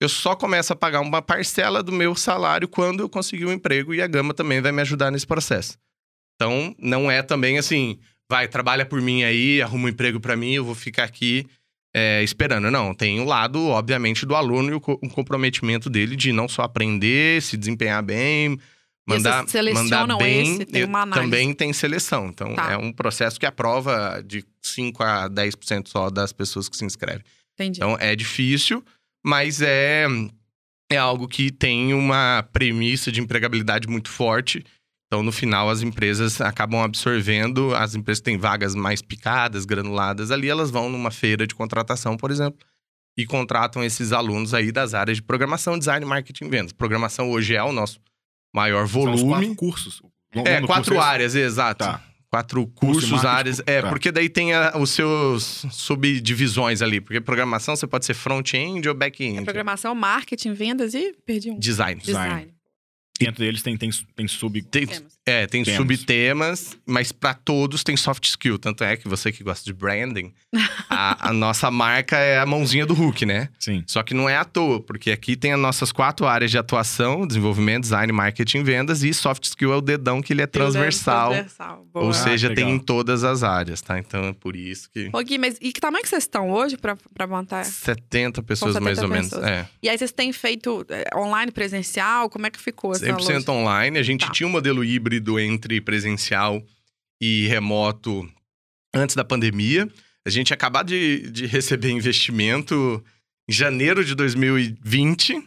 eu só começo a pagar uma parcela do meu salário quando eu conseguir um emprego e a Gama também vai me ajudar nesse processo. Então, não é também assim, vai, trabalha por mim aí, arruma um emprego para mim, eu vou ficar aqui é, esperando. Não, tem o lado, obviamente, do aluno e o, co- o comprometimento dele de não só aprender, se desempenhar bem, mandar, mandar bem. esse, tem uma análise. Também tem seleção. Então, Tá. é um processo que aprova de 5 a 10% só das pessoas que se inscrevem. Entendi. Então, é difícil, mas é, é algo que tem uma premissa de empregabilidade muito forte. Então, no final, as empresas acabam absorvendo, as empresas que têm vagas mais picadas, granuladas ali, elas vão numa feira de contratação, por exemplo, e contratam esses alunos aí das áreas de programação, design, marketing e vendas. Programação hoje é o nosso maior São os volume. quatro cursos. É, quatro curso é esse? áreas, exato. Tá. Quatro Curso cursos, marketing, áreas. É, tá. porque daí tem a- os seus subdivisões ali. Porque programação você pode ser front-end ou É back-end. programação, marketing, vendas e perdi um. Design. Design. Design. Dentro deles tem, tem, tem sub. Tem, é, tem Temas. subtemas, mas para todos tem soft skill. Tanto é que você que gosta de branding, a, a nossa marca é a mãozinha do Hulk, né? Sim. Só que não é à toa, porque aqui tem as nossas quatro áreas de atuação: desenvolvimento, design, marketing, vendas, e soft skill é o dedão que ele é transversal. Transversal. Boa. Ou seja, Ah, tem legal. em todas as áreas, tá? Então é por isso que. Ô, Gui, mas e que tamanho que vocês estão hoje pra, pra montar? 70 pessoas, 70 mais ou menos. pessoas. É. E aí vocês têm feito é, online, presencial? Como é que ficou 100% lógica? online. A gente Tá. tinha um modelo híbrido entre presencial e remoto antes da pandemia. A gente acabado de, de receber investimento em janeiro de 2020.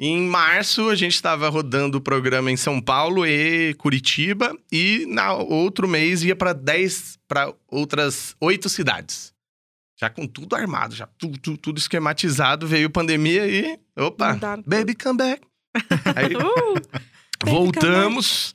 E em março, a gente estava rodando o programa em São Paulo e Curitiba. E na outro mês ia para 10, para outras oito cidades. Já com tudo armado, já tudo, tudo, tudo esquematizado. Veio pandemia e. Opa! Mudaram. Baby, come back! Aí Uh, Voltamos,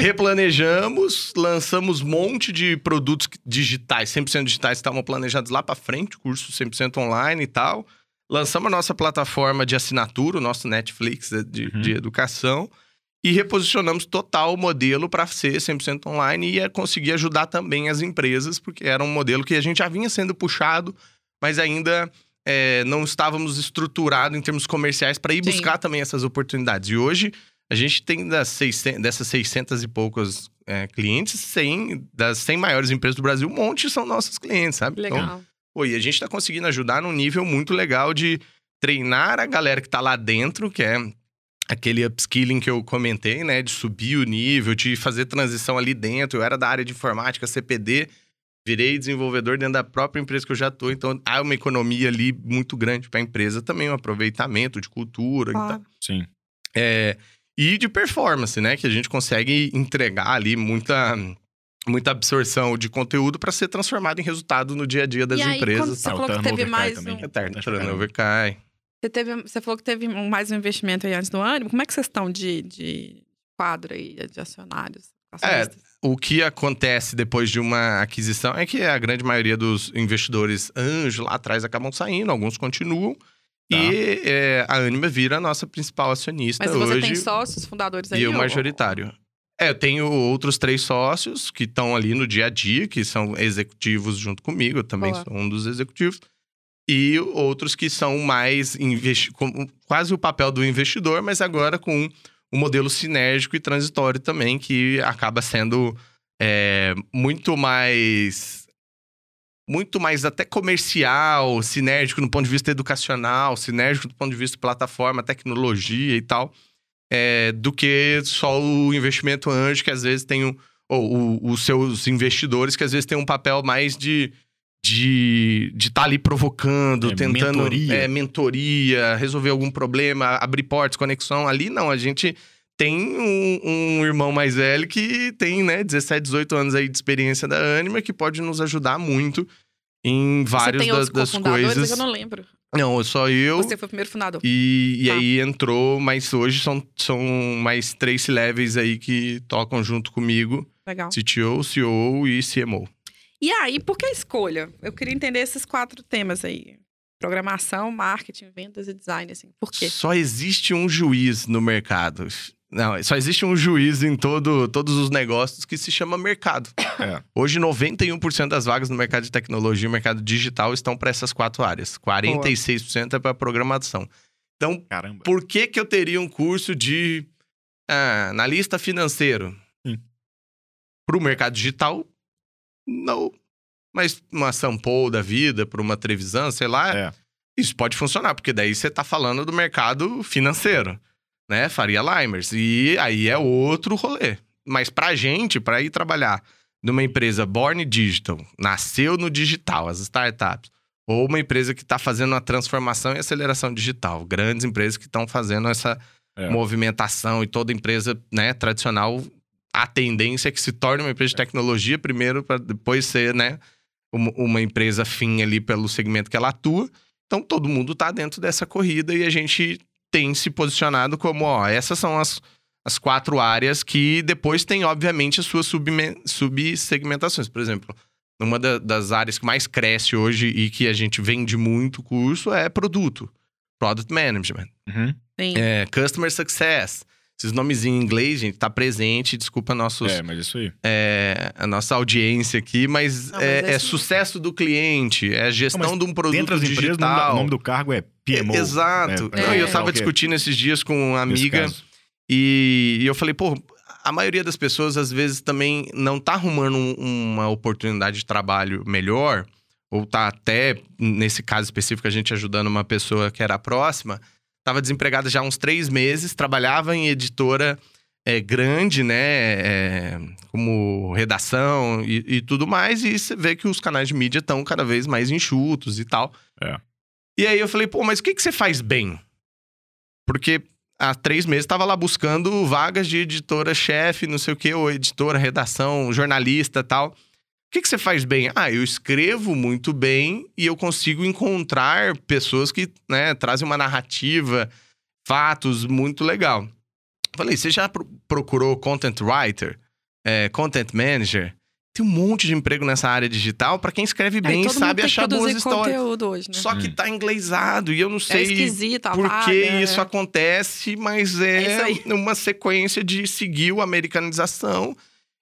replanejamos, lançamos um monte de produtos digitais, 100% digitais, que estavam planejados lá para frente, curso 100% online e tal. Lançamos a nossa plataforma de assinatura, o nosso Netflix de, Uhum. de educação, e reposicionamos total o modelo para ser 100% online e ia conseguir ajudar também as empresas, porque era um modelo que a gente já vinha sendo puxado, mas ainda é, não estávamos estruturados em termos comerciais para ir Sim. buscar também essas oportunidades. E hoje a gente tem das 600, dessas 600 e poucas é, clientes, 100, das 100 maiores empresas do Brasil, um monte são nossos clientes, sabe? Então, legal. pô, e a gente tá conseguindo ajudar num nível muito legal de treinar a galera que tá lá dentro, que é aquele upskilling que eu comentei, né? De subir o nível, de fazer transição ali dentro. Eu era da área de informática, CPD, virei desenvolvedor dentro da própria empresa que eu já tô. Então, há uma economia ali muito grande para a empresa também, um aproveitamento de cultura e tal. Sim. É, e de performance, né? Que a gente consegue entregar ali muita, muita absorção de conteúdo para ser transformado em resultado no dia a dia das E aí, empresas. você Ah, falou que teve mais também. um... Eterno, turnover cai. Você, teve, você falou que teve mais um investimento aí antes do ânimo. Como é que vocês estão de, de quadro aí, de acionários? acionistas? O que acontece depois de uma aquisição é que a grande maioria dos investidores anjo lá atrás acabam saindo, alguns continuam. Tá. E é, a Anima vira a nossa principal acionista Mas você hoje. tem sócios, fundadores aí? E o ou- majoritário. É, eu tenho outros três sócios que estão ali no dia a dia, que são executivos junto comigo, eu também Boa. sou um dos executivos. E outros que são mais investi com quase o papel do investidor, mas agora com um modelo sinérgico e transitório também, que acaba sendo é, muito mais. Muito mais até comercial, sinérgico no ponto de vista educacional, sinérgico do ponto de vista plataforma, tecnologia e tal é, do que só o investimento anjo, que às vezes tem um, ou o- os seus investidores, que às vezes tem um papel mais de de estar de tá ali provocando, É, tentando mentoria. é, mentoria, resolver algum problema, abrir portas, conexão. Ali não, a gente tem um, um irmão mais velho que tem, né, 17, 18 anos aí de experiência da Anima, que pode nos ajudar muito em tem das, outros das cofundadores coisas. É que eu não lembro. Não, só eu. Você foi o primeiro fundador. E, e Tá. aí entrou, mas hoje são, são mais três levels aí que tocam junto comigo: Legal. CTO, CEO e CMO. E aí, por que a escolha? Eu queria entender esses quatro temas aí. programação, marketing, vendas e design, assim. Por quê? Só existe um juiz no mercado. Não, só existe um juiz em todo, todos os negócios que se chama mercado. É. Hoje, 91% das vagas no mercado de tecnologia e mercado digital estão para essas quatro áreas. 46% é para programação. Então, Caramba. por que, que eu teria um curso de ah, analista financeiro? Para o mercado digital, não. Mas uma Sample da vida, para uma Trevisan, sei lá, É. isso pode funcionar, porque daí você tá falando do mercado financeiro, né? Faria Limers. E aí é outro rolê. Mas pra gente, pra ir trabalhar numa empresa born digital, nasceu no digital, as startups, ou uma empresa que tá fazendo a transformação e aceleração digital, grandes empresas que estão fazendo essa É. movimentação e toda empresa, né, tradicional, a tendência é que se torne uma empresa de tecnologia primeiro para depois ser, né, uma, uma empresa fim ali pelo segmento que ela atua. Então todo mundo tá dentro dessa corrida e a gente tem se posicionado como, ó, essas são as, as quatro áreas que depois tem, obviamente, as suas subsegmentações. Por exemplo, uma da- das áreas que mais cresce hoje e que a gente vende muito curso é produto. Product Management. Uhum. Sim. É, Customer Success. Esses nomezinhos em inglês, gente, tá presente. Desculpa nossos, É, mas isso aí. é, a nossa audiência aqui, mas, Não, mas é, é é sucesso do cliente, é gestão Não, de um produto Dentro das empresas, o nome, da- digital. o nome do cargo é PMO. É, Exato. né? Não, e eu É. tava Ok. discutindo esses dias com uma amiga e, e eu falei, pô, a maioria das pessoas às vezes também não tá arrumando um- uma oportunidade de trabalho melhor, ou tá até, nesse caso específico, a gente ajudando uma pessoa que era próxima, tava desempregada já há uns três meses, trabalhava em editora é, grande, né, é, como redação e, e tudo mais, e você vê que os canais de mídia estão cada vez mais enxutos e tal. É. E aí eu falei, pô, mas o que, que você faz bem? Porque há três meses estava lá buscando vagas de editora-chefe, não sei o quê, ou editora, redação, jornalista tal. O que, que você faz bem? Ah, eu escrevo muito bem e eu consigo encontrar pessoas que né, trazem uma narrativa, fatos muito legal. Falei, você já pro- procurou content writer, é, content manager? Tem um monte de emprego nessa área digital para quem escreve bem e sabe tem que achar boas histórias. conteúdo hoje, né? Só que Hum. tá inglesado e eu não É sei a por vaga, que é. isso acontece, mas É é, isso uma sequência de seguir a americanização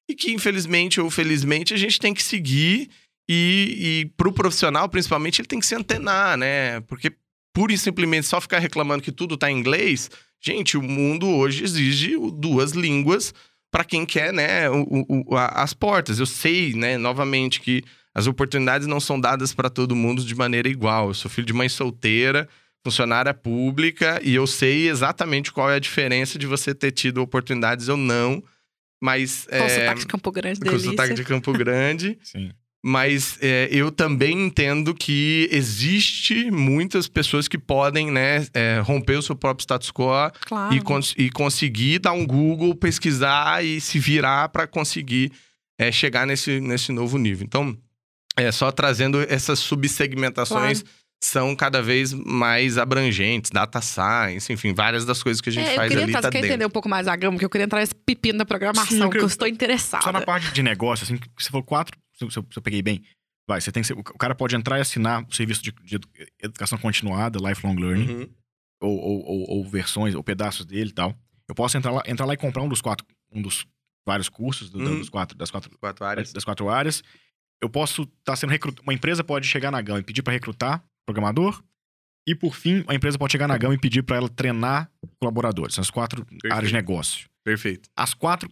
e que, infelizmente ou felizmente, a gente tem que seguir e, e pro profissional, principalmente, ele tem que se antenar, né? Porque pura e simplesmente só ficar reclamando que tudo tá em inglês, gente, o mundo hoje exige o- duas línguas para quem quer, né, o- o- o- as portas. Eu sei, né, novamente, que as oportunidades não são dadas para todo mundo de maneira igual. Eu sou filho de mãe solteira, funcionária pública, e eu sei exatamente qual é a diferença de você ter tido oportunidades ou não. Mas. Com é, sotaque de Campo Grande, com delícia. sotaque de Campo Grande. Sim. Mas é, eu também entendo que existe muitas pessoas que podem, né, é, romper o seu próprio status quo Claro. e, cons- e conseguir dar um Google, pesquisar e se virar para conseguir é, chegar nesse, nesse novo nível. Então, é só trazendo essas subsegmentações são cada vez mais abrangentes, data science, enfim, várias das coisas que a gente É, eu faz queria ali entrar, tá você quer dentro. entender um pouco mais a gama, porque eu queria entrar nesse pepino da programação, Sim, eu que eu queria- estou interessada. Só na parte de negócio, assim, você falou quatro, se eu, se eu- eu peguei bem. Vai, você tem que ser- o cara pode entrar e assinar o serviço de, de edu- educação continuada, lifelong learning, Uhum. ou, ou, ou- ou versões, ou pedaços dele e tal. Eu posso entrar lá, entrar lá e comprar um dos quatro, um dos vários cursos do- Uhum. dos quatro, das quatro Quatro áreas. das quatro áreas. Eu posso estar sendo recrutado. Uma empresa pode chegar na GAM e pedir para recrutar programador. E por fim, a empresa pode chegar na GAM e pedir para ela treinar colaboradores. São as quatro áreas de negócio. Perfeito. As quatro.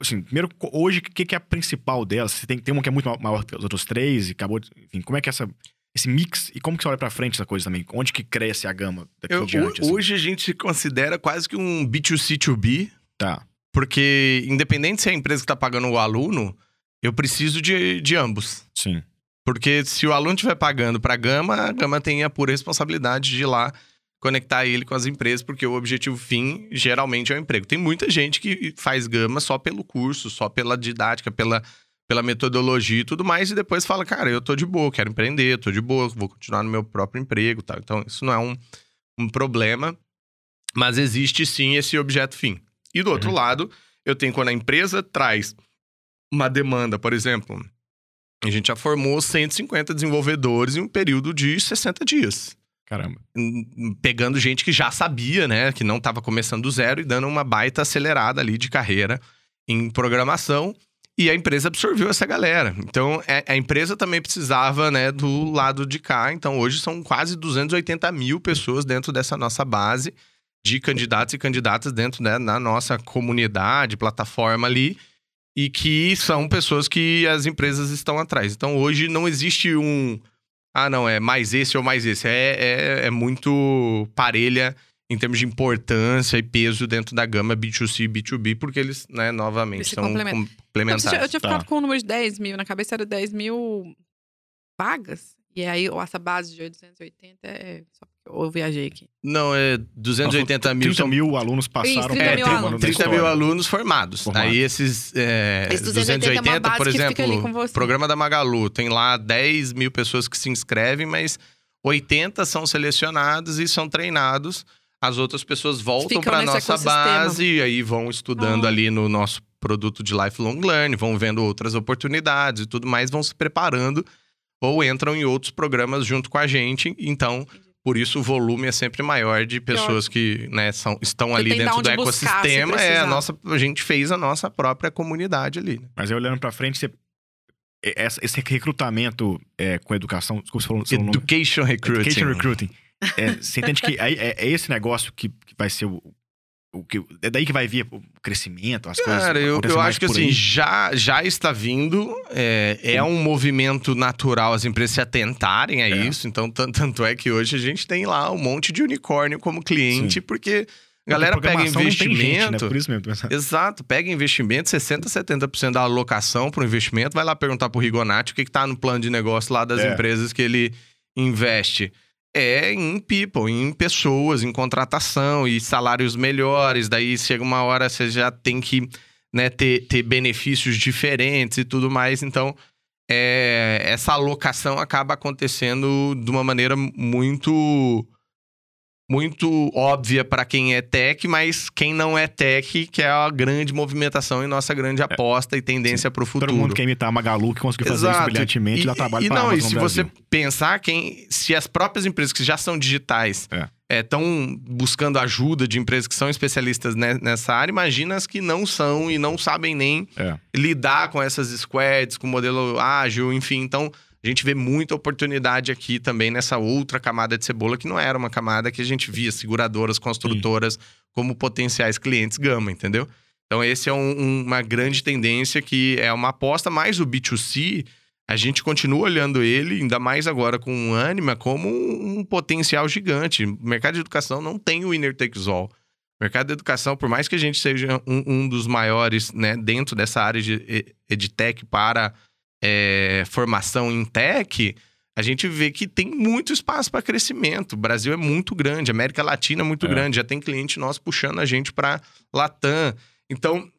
Assim, primeiro, hoje, o que, que é a principal delas? Você tem, tem uma que é muito ma- maior que os outros três e acabou. de- Enfim, como é que é essa, esse mix e como que você olha pra frente essa coisa também? Onde que cresce a gama daqui Eu- em diante? assim? Hoje a gente se considera quase que um B2C2B, Tá. porque independente se é a empresa que está pagando o aluno, eu preciso de, de ambos. Sim. Porque se o aluno estiver pagando para a Gama, a Gama tem a pura responsabilidade de ir lá conectar ele com as empresas, porque o objetivo fim geralmente é o emprego. Tem muita gente que faz Gama só pelo curso, só pela didática, pela, pela metodologia e tudo mais, e depois fala, cara, eu tô de boa, quero empreender, tô de boa, vou continuar no meu próprio emprego, tal. Então, isso não é um, um problema, mas existe sim esse objeto fim. E do outro Uhum. lado, eu tenho quando a empresa traz uma demanda, por exemplo, A gente já formou 150 desenvolvedores em um período de 60 dias. Caramba. Pegando gente que já sabia, né? Que não estava começando do zero e dando uma baita acelerada ali de carreira em programação. E a empresa absorveu essa galera. Então, é- a empresa também precisava, né, do lado de cá. Então, hoje são quase 280 mil pessoas dentro dessa nossa base de candidatos e candidatas dentro né, da nossa comunidade, plataforma ali. E que são pessoas que as empresas estão atrás. Então, hoje não existe um... Ah, não, é mais esse ou mais esse. É, é, é muito parelha em termos de importância e peso dentro da gama B2C e B2B, porque eles, né, novamente, Eles são complementam. Complementares. eu tinha- eu tinha Tá. ficado com o número de 10 mil, na cabeça era 10 mil vagas. E aí, essa base de 880 é só eu viajei aqui. Não, é 280 mil 30 são mil alunos passaram Isso, 30 pelo mil programa alunos. da 30 mil história. alunos formados. Formados. Aí esses, é, Esse 280 é uma 280, base por exemplo, programa da Magalu, tem lá 10 mil pessoas que se inscrevem, mas 80 são selecionados e são treinados. As outras pessoas voltam para nossa ecossistema. base e aí vão estudando Ah. ali no nosso produto de lifelong learning, vão vendo outras oportunidades e tudo mais, vão se preparando ou entram em outros programas junto com a gente. Então, por isso o volume é sempre maior de pessoas que né, são, estão Você ali dentro do buscar, ecossistema. É, a, nossa, a gente fez a nossa própria comunidade ali. né? Mas aí olhando pra frente, você... esse recrutamento é, com educação. Desculpa, você falou seu nome. Education Recruiting. Education Recruiting. É, você entende que é, é esse negócio que, que vai ser o, o que. É daí que vai vir o crescimento, as coisas. Cara, eu, eu acho que assim, aí. já, já está vindo. É, é um movimento natural as empresas se atentarem a É. isso. Então, tan- tanto é que hoje a gente tem lá um monte de unicórnio como cliente, Sim. porque a galera pega tem gente, né? investimento. Por isso mesmo. Exato, pega investimento, 60%, 70% da alocação para o investimento, vai lá perguntar pro Rigonati o que, que tá no plano de negócio lá das É. empresas que ele investe. É em people, em pessoas, em contratação e salários melhores. Daí chega uma hora você já tem que né, ter, ter benefícios diferentes e tudo mais. Então, é, essa alocação acaba acontecendo de uma maneira muito muito óbvia para quem é tech, mas quem não é tech, que é a grande movimentação e nossa grande aposta e tendência para o futuro. Todo mundo quer imitar a Magalu, que conseguiu fazer isso brilhantemente, e, dá trabalho e pra não, e se no você Brasil. pensar quem, se as próprias empresas que já são digitais É. estão buscando ajuda de empresas que são especialistas ne- nessa área, imagina as que não são e não sabem nem É. lidar com essas squads, com modelo ágil, enfim. Então, a gente vê muita oportunidade aqui também nessa outra camada de cebola, que não era uma camada que a gente via seguradoras, construtoras como potenciais clientes gama, entendeu? Então, esse é um- um- uma grande tendência que é uma aposta, mais o B2C, a gente continua olhando ele, ainda mais agora com o Anima, como um, um potencial gigante. O mercado de educação não tem o winner takes all. O mercado de educação, por mais que a gente seja um, um dos maiores né, dentro dessa área de edtech para é, formação em tech, a gente vê que tem muito espaço para crescimento. O Brasil é muito grande, a América Latina é muito É. grande, já tem cliente nosso puxando a gente para Latam. Então,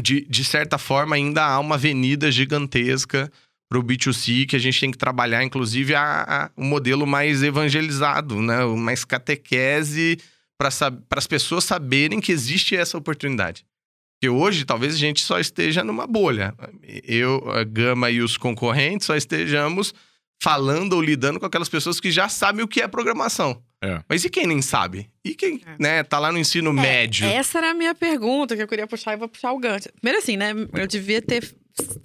de, de certa forma, ainda há uma avenida gigantesca para o B2C que a gente tem que trabalhar, inclusive, a, a- um modelo mais evangelizado, né? mais catequese para as pessoas saberem que existe essa oportunidade. Porque hoje, talvez a gente só esteja numa bolha. Eu, a Gama e os concorrentes só estejamos falando ou lidando com aquelas pessoas que já sabem o que é programação. É. Mas e quem nem sabe? E quem, É. né, tá lá no ensino médio? Essa era a minha pergunta que eu queria puxar e vou puxar o gancho. Primeiro assim, né? Eu devia ter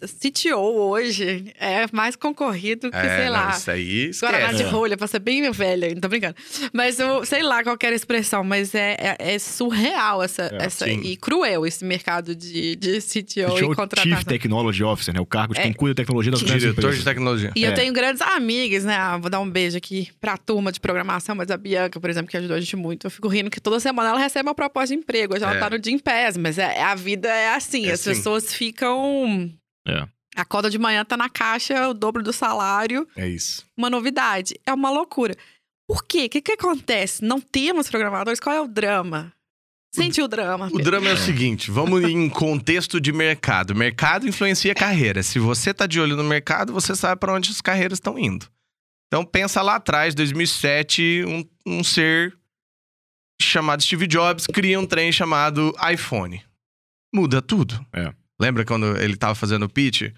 CTO hoje. É mais concorrido que, É, sei não, lá. Isso aí Guaraná esquece. de rolha, pra ser bem velha, não tô brincando. Mas eu sei lá qual que era a expressão, mas é, é, é surreal essa, É, essa sim. e cruel esse mercado de, de CTO Show e contratação. Chief Technology Officer, né? O cargo de É. quem cuida da tecnologia das grandes Diretor empresas. de tecnologia. E eu É. tenho grandes amigas, né? Ah, vou dar um beijo aqui pra turma de programação, mas a Bianca, por exemplo, que ajudou a gente muito. Eu fico rindo que toda semana ela recebe uma proposta de emprego. Hoje ela É. tá no Jim Pass, mas é, a vida é assim. É as assim. pessoas ficam. É. Acorda de manhã, tá na caixa, o dobro do salário. É isso. Uma novidade. É uma loucura. Por quê? O que, que acontece? Não temos programadores? Qual é o drama? Sente o drama. O Pedro. drama é o seguinte, vamos em contexto de mercado. Mercado influencia a carreira. Se você tá de olho no mercado, você sabe para onde as carreiras estão indo. Então pensa lá atrás, 2007, um, um ser chamado Steve Jobs cria um trem chamado iPhone. Muda tudo. É. Lembra quando ele tava fazendo o pitch?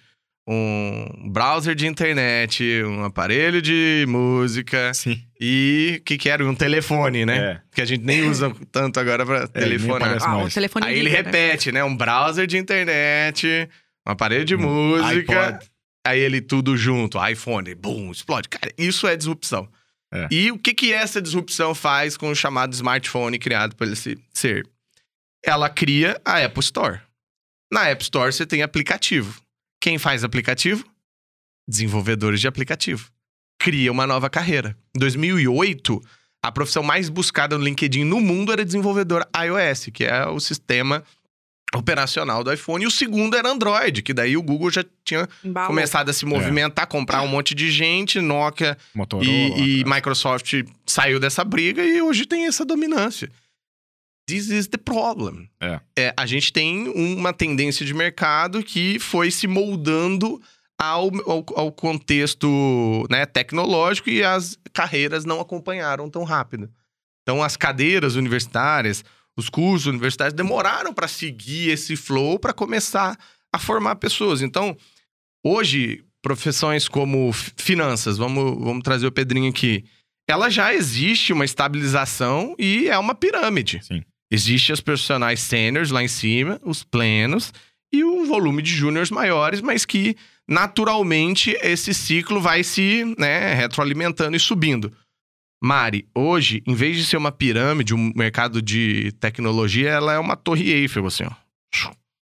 um browser de internet, um aparelho de música Sim. e o que, que era? Um telefone, né? É. Que a gente nem usa tanto agora pra É, telefonar. aparece Ah, o telefone Aí ele liga, né? repete, né? Um browser de internet, um aparelho de Um música. iPod. Aí ele tudo junto, iPhone, boom, explode. Cara, isso é disrupção. É. E o que, que essa disrupção faz com o chamado smartphone criado por ele se- ser? Ela cria a Apple Store. Na App Store você tem aplicativo. Quem faz aplicativo? Desenvolvedores de aplicativo. Cria uma nova carreira. Em 2008, a profissão mais buscada no LinkedIn no mundo era desenvolvedor iOS, que é o sistema operacional do iPhone. E o segundo era Android, que daí o Google já tinha Embalou. começado a se movimentar, comprar um monte de gente, Nokia Motorola. e, e. Microsoft saiu dessa briga e hoje tem essa dominância. This is the problem. É. a gente tem uma tendência de mercado que foi se moldando ao, ao, ao contexto né, tecnológico e as carreiras não acompanharam tão rápido. Então, as cadeiras universitárias, os cursos universitários demoraram para seguir esse flow para começar a formar pessoas. Então, hoje, profissões como finanças, vamos, vamos trazer o Pedrinho aqui, ela já existe uma estabilização e é uma pirâmide. Sim. Existe as profissionais sêniores lá em cima, os plenos, e um volume de júniores maiores, mas que naturalmente esse ciclo vai se né, retroalimentando e subindo. Mari, hoje, em vez de ser uma pirâmide, um mercado de tecnologia, ela é uma torre Eiffel, assim, ó.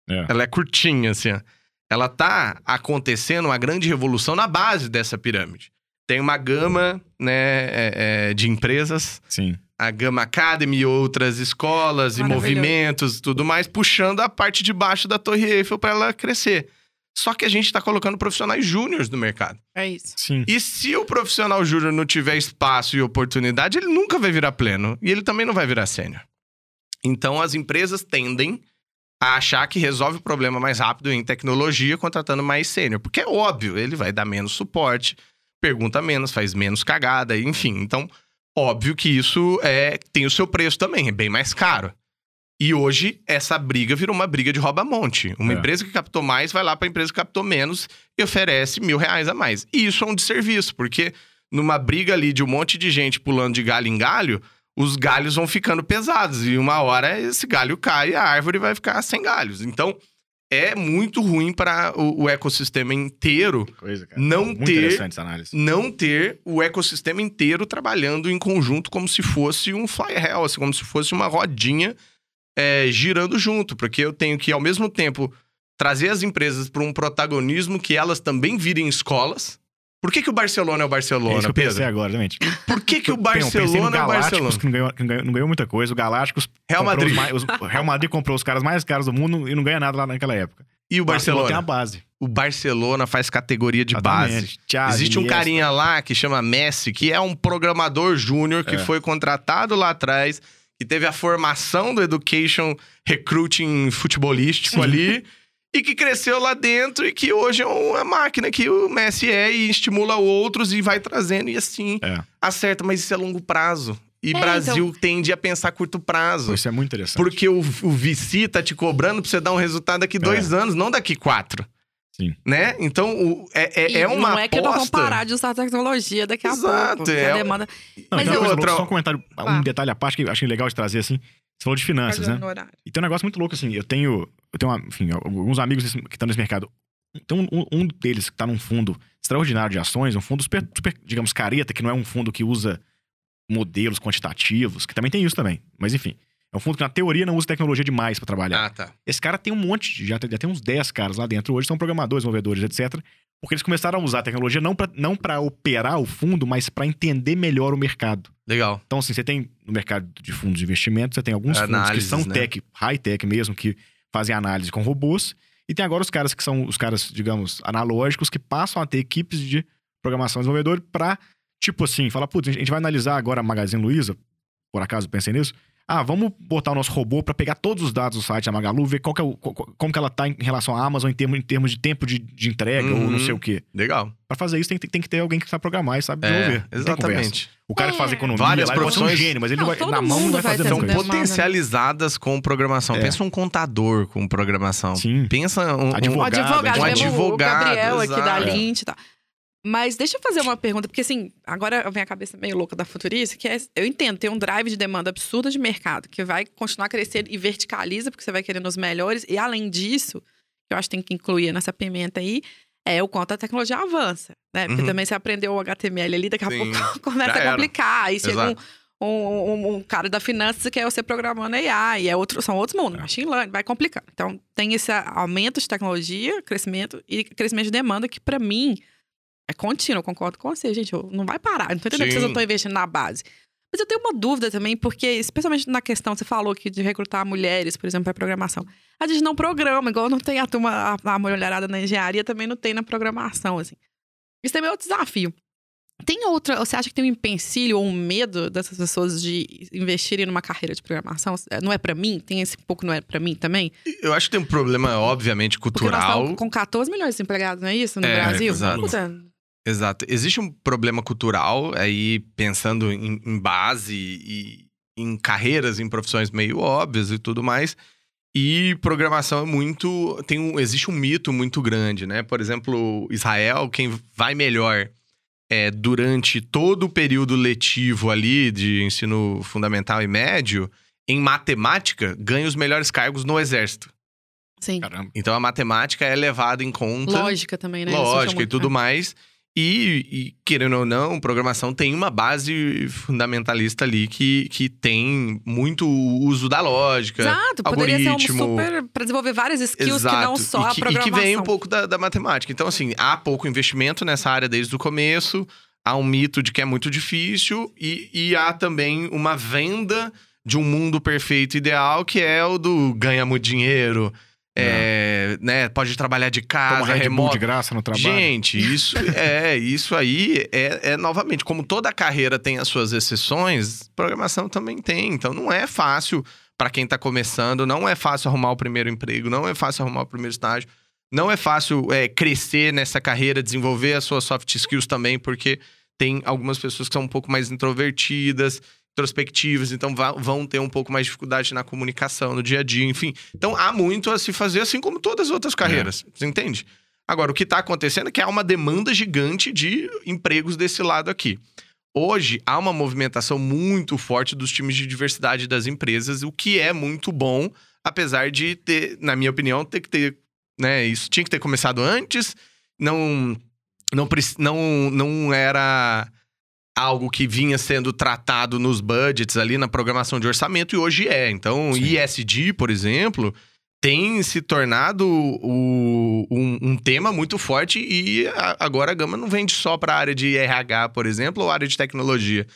É. Ela é curtinha, assim, ó. Ela tá acontecendo uma grande revolução na base dessa pirâmide. Tem uma gama, né, é, é, de empresas, Sim. A Gama Academy e outras escolas e movimentos e tudo mais, puxando a parte de baixo da Torre Eiffel para ela crescer. Só que a gente está colocando profissionais júniores no mercado. É isso. Sim. E se o profissional júnior não tiver espaço e oportunidade, ele nunca vai virar pleno. E ele também não vai virar sênior. Então, as empresas tendem a achar que resolve o problema mais rápido em tecnologia contratando mais sênior. Porque é óbvio, ele vai dar menos suporte, pergunta menos, faz menos cagada, enfim. Então, óbvio que isso é tem o seu preço também, é bem mais caro. E hoje, essa briga virou uma briga de rouba-monte. Uma É. empresa que captou mais vai lá para a empresa que captou menos e oferece mil reais a mais. E isso é um desserviço, porque numa briga ali de um monte de gente pulando de galho em galho, os galhos vão ficando pesados. E uma hora esse galho cai e a árvore vai ficar sem galhos. Então, é muito ruim para o, o ecossistema inteiro coisa. Não Muito ter- não ter o ecossistema inteiro trabalhando em conjunto como se fosse um flywheel, assim, como se fosse uma rodinha é, girando junto, porque eu tenho que, ao mesmo tempo, trazer as empresas para um protagonismo que elas também virem escolas. Por que, que o Barcelona é o É Barcelona, isso que eu pensei Pedro? agora, exatamente. Por que, que o pensei Barcelona é o Barcelona? Que não ganhou, que não ganhou- não ganhou muita coisa. O Galácticos Real Madrid. os Real Madrid comprou os caras mais caros do mundo e não ganha nada lá naquela época. E o Barcelona? tem a base. O Barcelona faz categoria de base. Exatamente. Thiago, Existe um carinha lá que chama Messi, que é um programador júnior que É. foi contratado lá atrás, que teve a formação do education recruiting futebolístico ali. E que cresceu lá dentro e que hoje é uma máquina que o Messi é e estimula outros e vai trazendo e assim É. acerta. Mas isso é longo prazo. E É, Brasil tende a pensar a curto prazo. Isso é muito interessante. Porque o, o VC tá te cobrando pra você dar um resultado daqui dois anos, não daqui quatro. Sim. Né? Então, o- é, é, é uma não é que não vão aposta. parar de usar tecnologia daqui a Exato, pouco. é a um- demanda. Não, Mas então, eu- coisa, outra- Só um comentário, um Ah. detalhe à parte que eu achei legal de trazer, assim. Você falou de finanças, né? E tem um negócio muito louco, assim. Eu tenho, eu tenho uma- enfim, alguns amigos nesse- que estão nesse mercado. Tem um, um- um deles que está num fundo extraordinário de ações, um fundo super, super, digamos, careta, que não é um fundo que usa modelos quantitativos, que também tem isso também. Mas enfim, é um fundo que na teoria não usa tecnologia demais para trabalhar. Ah, tá. Esse cara tem um monte, de- já, tem- já tem uns 10 caras lá dentro hoje, são programadores, desenvolvedores, etc. Porque eles começaram a usar a tecnologia não para não pra operar o fundo, mas para entender melhor o mercado. Legal. Então, assim, você tem no mercado de fundos de investimento, você tem alguns fundos que são né? tech, high-tech mesmo, que fazem análise com robôs. E tem agora os caras que são os caras, digamos, analógicos, que passam a ter equipes de programação desenvolvedor para, tipo assim, falar, putz, a gente vai analisar agora a Magazine Luiza, por acaso pensei nisso. Ah, vamos botar o nosso robô para pegar todos os dados do site da Magalu, ver qual que é o, como que ela tá em relação à Amazon em termos, em termos de tempo de, de entrega uhum. ou não sei o quê. Legal. Para fazer isso tem, tem, que ter alguém que sabe programar e sabe desenvolver. É, exatamente. O cara é. que faz é. economia, Várias lá, profissões... ele um gênio, mas ele não, vai, na mão não vai fazer São potencializadas com programação. É. Pensa um contador com programação. Sim. Pensa um advogado. Um advogado, um advogado o Gabriel exato. aqui da Lint e tal. Mas deixa eu fazer uma pergunta, porque assim, agora vem a cabeça meio louca da futurista, que é, eu entendo, tem um drive de demanda absurda de mercado, que vai continuar crescendo e verticaliza, porque você vai querendo os melhores, e além disso, eu acho que tem que incluir nessa pimenta aí, é o quanto a tecnologia avança, né? Porque uhum. também você aprendeu o HTML ali, daqui a Sim. pouco começa a complicar, aí chega um, um, um, cara da finanças que quer você programando AI, é outro, são outros mundos, é. machine learning, vai complicar. Então, tem esse aumento de tecnologia, crescimento e crescimento de demanda que, para mim, é contínuo, concordo com você, gente. Não vai parar. Não tô entendendo Sim. que vocês não estão investindo na base. Mas eu tenho uma dúvida também, porque, especialmente na questão, você falou aqui de recrutar mulheres, por exemplo, para programação. A gente não programa, igual não tem a turma, a, a mulherada na engenharia, também não tem na programação, assim. Isso também é outro desafio. Tem outra, você acha que tem um empecilho ou um medo dessas pessoas de investirem numa carreira de programação? Não é para mim? Tem esse pouco não é para mim também? Eu acho que tem um problema, obviamente, cultural. com 14 milhões de empregados, não é isso? No é, Brasil? Exato. Puta, Exato. Existe um problema cultural aí, pensando em, em base e em carreiras, em profissões meio óbvias e tudo mais. E programação é muito. Tem um, existe um mito muito grande, né? Por exemplo, Israel, quem vai melhor é, durante todo o período letivo ali de ensino fundamental e médio, em matemática, ganha os melhores cargos no exército. Sim. Caramba. Então a matemática é levada em conta. Lógica também, né? Lógica e tudo mais. E, e, querendo ou não, programação tem uma base fundamentalista ali que, que tem muito uso da lógica. Exato, poderia algoritmo. ser um super. para desenvolver várias skills Exato. que não só e que, a programação. E que vem um pouco da, da matemática. Então, assim, há pouco investimento nessa área desde o começo, há um mito de que é muito difícil, e, e há também uma venda de um mundo perfeito ideal, que é o do ganha muito dinheiro é, né, pode trabalhar de casa, Toma remoto. de graça no trabalho. Gente, isso é isso aí é, é, novamente como toda carreira tem as suas exceções, programação também tem. Então não é fácil para quem está começando, não é fácil arrumar o primeiro emprego, não é fácil arrumar o primeiro estágio, não é fácil é, crescer nessa carreira, desenvolver as suas soft skills também, porque tem algumas pessoas que são um pouco mais introvertidas introspectivas, então vão ter um pouco mais de dificuldade na comunicação, no dia a dia, enfim. Então há muito a se fazer, assim como todas as outras carreiras. É. Você entende? Agora, o que está acontecendo é que há uma demanda gigante de empregos desse lado aqui. Hoje há uma movimentação muito forte dos times de diversidade das empresas, o que é muito bom, apesar de ter, na minha opinião, ter que ter, né, isso tinha que ter começado antes, não não não, não era algo que vinha sendo tratado nos budgets ali na programação de orçamento e hoje é. Então, Sim. ISD, por exemplo, tem se tornado o, um, um, tema muito forte e a, agora a Gama não vende só para a área de RH, por exemplo, ou área de tecnologia.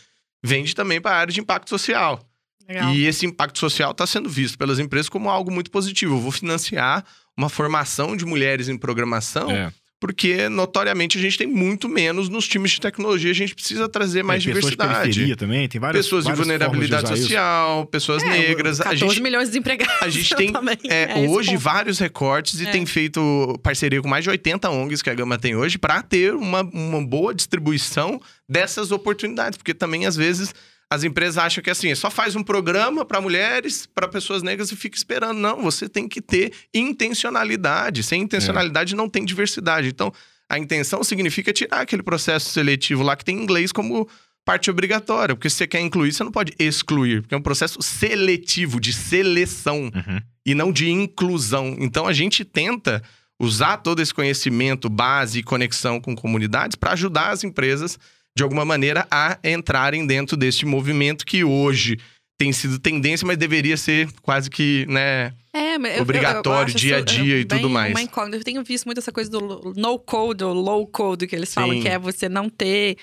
Vende também para a área de impacto social. Legal. E esse impacto social está sendo visto pelas empresas como algo muito positivo. Eu vou financiar uma formação de mulheres em programação. É porque notoriamente a gente tem muito menos nos times de tecnologia, a gente precisa trazer mais tem diversidade. De também, tem várias Pessoas várias de vulnerabilidade social, isso. pessoas é, negras. 14 a gente, milhões de desempregados. A gente tem é, é hoje vários recortes e é. tem feito parceria com mais de 80 ONGs que a Gama tem hoje para ter uma, uma boa distribuição dessas oportunidades, porque também às vezes as empresas acham que assim, só faz um programa para mulheres, para pessoas negras e fica esperando. Não, você tem que ter intencionalidade. Sem intencionalidade é. não tem diversidade. Então, a intenção significa tirar aquele processo seletivo lá que tem inglês como parte obrigatória. Porque se você quer incluir, você não pode excluir. Porque é um processo seletivo, de seleção uhum. e não de inclusão. Então, a gente tenta usar todo esse conhecimento, base e conexão com comunidades para ajudar as empresas de alguma maneira, a entrarem dentro deste movimento que hoje tem sido tendência, mas deveria ser quase que, né? É, obrigatório, eu, eu dia a dia e tudo mais. Uma incógnita. Eu tenho visto muito essa coisa do no code ou low code que eles Sim. falam, que é você não ter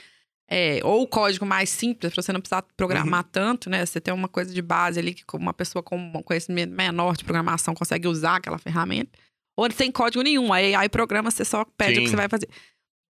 é, ou o código mais simples, para você não precisar programar uhum. tanto, né? Você tem uma coisa de base ali que uma pessoa com um conhecimento menor de programação consegue usar aquela ferramenta. Ou sem código nenhum, aí, aí programa, você só pede Sim. o que você vai fazer.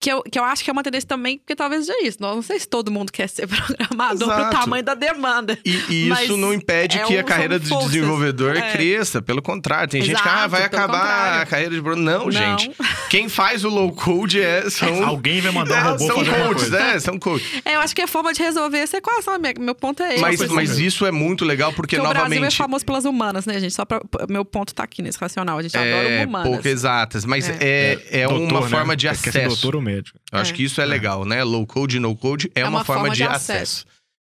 Que eu, que eu acho que é uma tendência também, porque talvez seja isso. Não, não sei se todo mundo quer ser programador Exato. pro tamanho da demanda. E, e isso não impede é que a um- carreira são de forças. desenvolvedor É. cresça. Pelo contrário, tem gente que ah, Exato, vai acabar contrário. a carreira de Bruno. Não, Não. gente. Quem faz o low code é, são. Alguém vai mandar um É, robô são fazer coaches, né? São coaches. É, eu acho que é forma de resolver essa equação. Meu ponto é esse. Mas, mas mesmo. isso é muito legal porque, Porque o Brasil é novamente. famoso pelas humanas, né, gente? Só pra, meu ponto tá aqui nesse racional. A gente adora É, humanas. pouco exatas, mas é, é, Doutor, uma né? forma de acesso. doutor ou médico. Eu acho É. que isso é legal, né? Low code, no code é, uma, forma, de, acesso.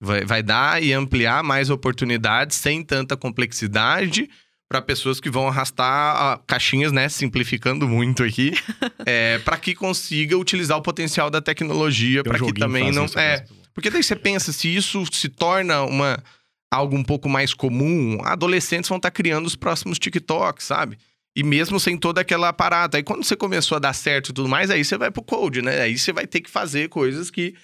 Vai, vai dar e ampliar mais oportunidades sem tanta complexidade para pessoas que vão arrastar caixinhas, né? Simplificando muito aqui, é, para que consiga utilizar o potencial da tecnologia para que também não é. né? Porque daí você pensa, se isso se torna uma algo um pouco mais comum, adolescentes vão estar criando os próximos TikToks, sabe? E mesmo sem toda aquela parada. Aí quando você começou a dar certo e tudo mais, aí você vai pro code, né? Aí você vai ter que fazer coisas que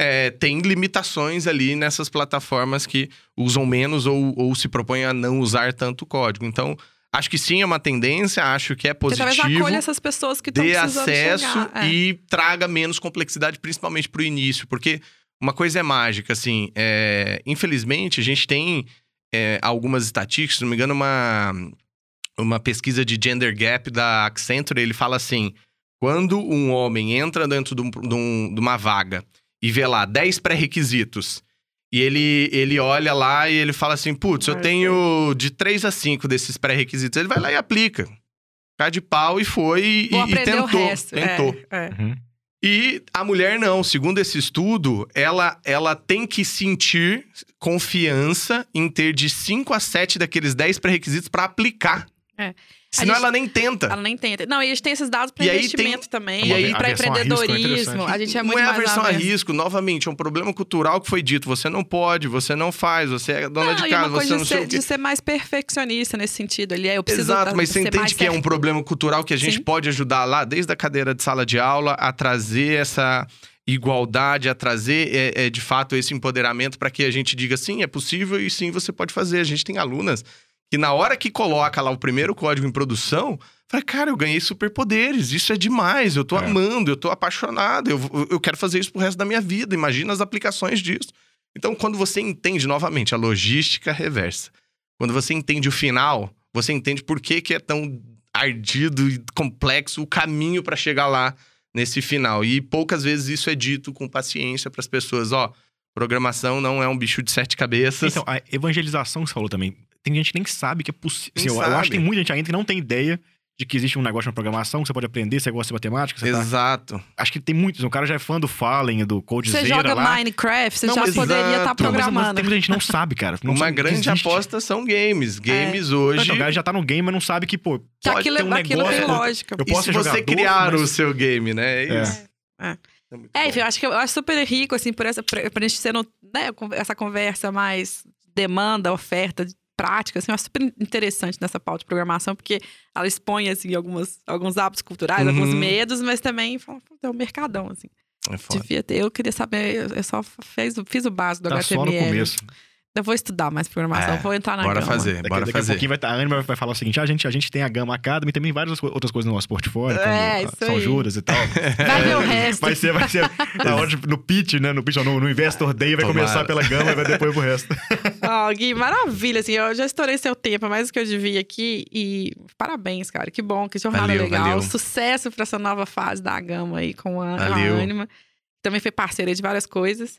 é, tem limitações ali nessas plataformas que usam menos ou, ou se propõem a não usar tanto código. Então, acho que sim, é uma tendência, acho que é Porque talvez positivo acolha essas pessoas que estão dê acesso. É. e traga menos complexidade, principalmente para o início. Porque uma coisa é mágica, assim, é, infelizmente a gente tem é, algumas estatísticas, se não me engano, uma, uma pesquisa de gender gap da Accenture, ele fala assim, quando um homem entra dentro de, um- de um- de uma vaga e vê lá 10 pré-requisitos, e ele, ele olha lá e ele fala assim, putz, eu Ah, tenho de 3 a 5 desses pré-requisitos. Ele vai lá e aplica. Cá de pau e foi e, Vou e tentou. o resto. Tentou. É, é. Uhum. E a mulher não, segundo esse estudo, ela, ela tem que sentir confiança em ter de 5 a 7 daqueles 10 pré-requisitos para aplicar. É. Senão A gente- ela nem tenta. Ela nem tem. Não, e a gente tem esses dados para investimento também. e aí- para a a é empreendedorismo. interessante. a gente é não muito é a mais versão a risco, novamente, é um problema cultural que foi dito. Você não pode, você não faz, você é dona Não, de e casa, você de não sei ser, de ser mais perfeccionista nesse sentido. Ele é, eu preciso Exato, mas você ser entende que é um certo. problema cultural que a gente Sim. pode ajudar lá, desde a cadeira de sala de aula, a trazer essa igualdade, a trazer, é, é, de fato, esse empoderamento para que a gente diga sim, é possível e sim, você pode fazer. A gente tem alunas que na hora que coloca lá o primeiro código em produção, fala, cara, eu ganhei superpoderes, isso é demais, eu tô É. amando, eu tô apaixonado, eu, eu quero fazer isso pro resto da minha vida, imagina as aplicações disso. Então, quando você entende, novamente, a logística reversa, quando você entende o final, você entende por que, que é tão ardido e complexo o caminho para chegar lá nesse final. E poucas vezes isso é dito com paciência para as pessoas, ó, programação não é um bicho de sete cabeças. Então, a evangelização que você falou também. Tem gente que nem sabe que é possível. Nem eu, eu acho que tem muita gente ainda que não tem ideia de que existe um negócio na programação, que você pode aprender, você gosta de matemática. Você tá- Exato. Acho que tem muitos. O cara já é fã do Fallen, do Você Codezeira joga lá. Minecraft, você Não, já mas poderia estar exato. Não, mas- mas programando. tem muita gente que não sabe, cara. Não Uma sabe grande aposta são games. Games É, hoje. O cara já tá no game, mas não sabe que, pô, Que pode aquilo, ter um aquilo negócio. tem lógica. Eu E posso se ser você jogador, criar mas- o seu game, né? É É. isso. É. É É, bom. enfim, eu acho que eu acho super rico, assim, por essa, pra, pra gente ser no, né, essa conversa mais demanda, oferta, prática, assim, eu acho super interessante nessa pauta de programação, porque ela expõe, assim, algumas, alguns hábitos culturais, Uhum. alguns medos, mas também fala, "Pô, é um mercadão, assim. É foda. Devia ter, eu queria saber, eu- só fez, fiz o básico do Tá só no HTML. começo. Eu vou estudar mais programação, É, vou entrar na Bora gama. fazer, Daqui, bora daqui a fazer. pouquinho vai tá, a Anima vai falar o seguinte: ah, a, gente, a gente tem a Gama Academy e também várias outras coisas no nosso portfólio, como É, ah, isso São aí. Juras e tal. Vai ver o resto. Vai ser, vai ser na hora de- no pitch, né? No pitch, no, no Investor Day vai Tomara. começar pela Gama e vai depois pro resto. Ó, Gui, maravilha, assim, eu já estourei seu tempo, é mais do que eu devia aqui e parabéns, cara, que bom, que jornada Valeu, legal, valeu. sucesso pra essa nova fase da Gama aí com a, a. Anima, também foi parceira de várias coisas.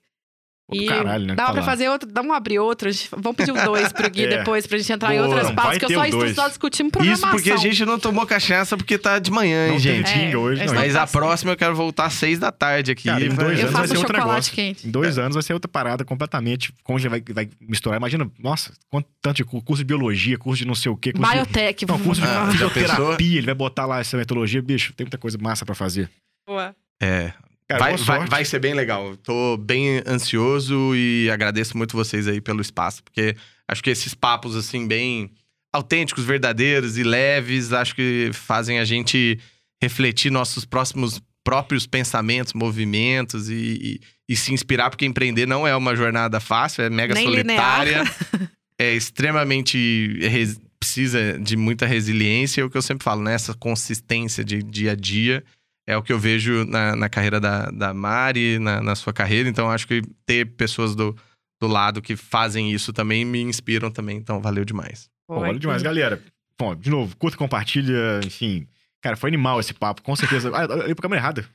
E caralho, né? dá pra fazer outro, vamos abrir outro, vamos pedir um dois pro Gui É. depois, pra gente entrar em Boa. outras Não, pautas, vai que eu só, o estou só discutindo programação. Isso porque a gente não tomou cachaça porque tá de manhã, hein, Não tem gente? tinga É, hoje, é não. Mas a próxima eu quero voltar às seis da tarde aqui. Cara, em dois Eu anos vai ser outro negócio. quente. Em dois anos vai ser outra parada completamente. Como você vai, vai misturar? Imagina, nossa, quanto tanto de cu- curso de biologia, curso de não sei o quê, curso de, Biotech, não, curso de Ah, já fisioterapia. Ele vai botar lá essa metodologia, bicho, tem muita coisa massa pra fazer. boa. É, Cara, vai, vai, vai ser bem legal. Tô bem ansioso e agradeço muito vocês aí pelo espaço, porque acho que esses papos, assim, bem autênticos, verdadeiros e leves, acho que fazem a gente refletir nossos próximos próprios pensamentos, movimentos e, e- e se inspirar, porque empreender não é uma jornada fácil, é mega Nem solitária, é extremamente. res- precisa de muita resiliência, é o que eu sempre falo, né? Essa consistência de dia a dia é o que eu vejo na, na carreira da, da Mari, na, na sua carreira. Então, acho que ter pessoas do, do lado que fazem isso também me inspiram também. Então, valeu demais. Pô, valeu demais, galera. Bom, de novo, curta, compartilha, enfim. Cara, foi animal esse papo, com certeza. Ah, olhei pra câmera errada.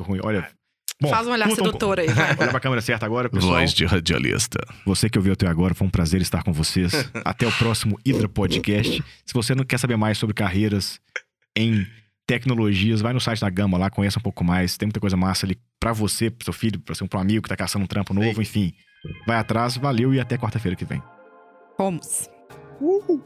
Ruim, olha. Bom, Faz um olhar sedutor aí, vai. Olha pra câmera certa agora, pessoal. Voz de radialista. Você que ouviu até agora, foi um prazer estar com vocês. até o próximo Hidra Podcast. Se você não quer saber mais sobre carreiras em tecnologias, vai no site da Gama lá, conheça um pouco mais. Tem muita coisa massa ali pra você, pro seu filho, pra ser um amigo que tá caçando um trampo novo, Sim. enfim. Vai atrás, valeu e até quarta-feira que vem. Vamos. Uhul.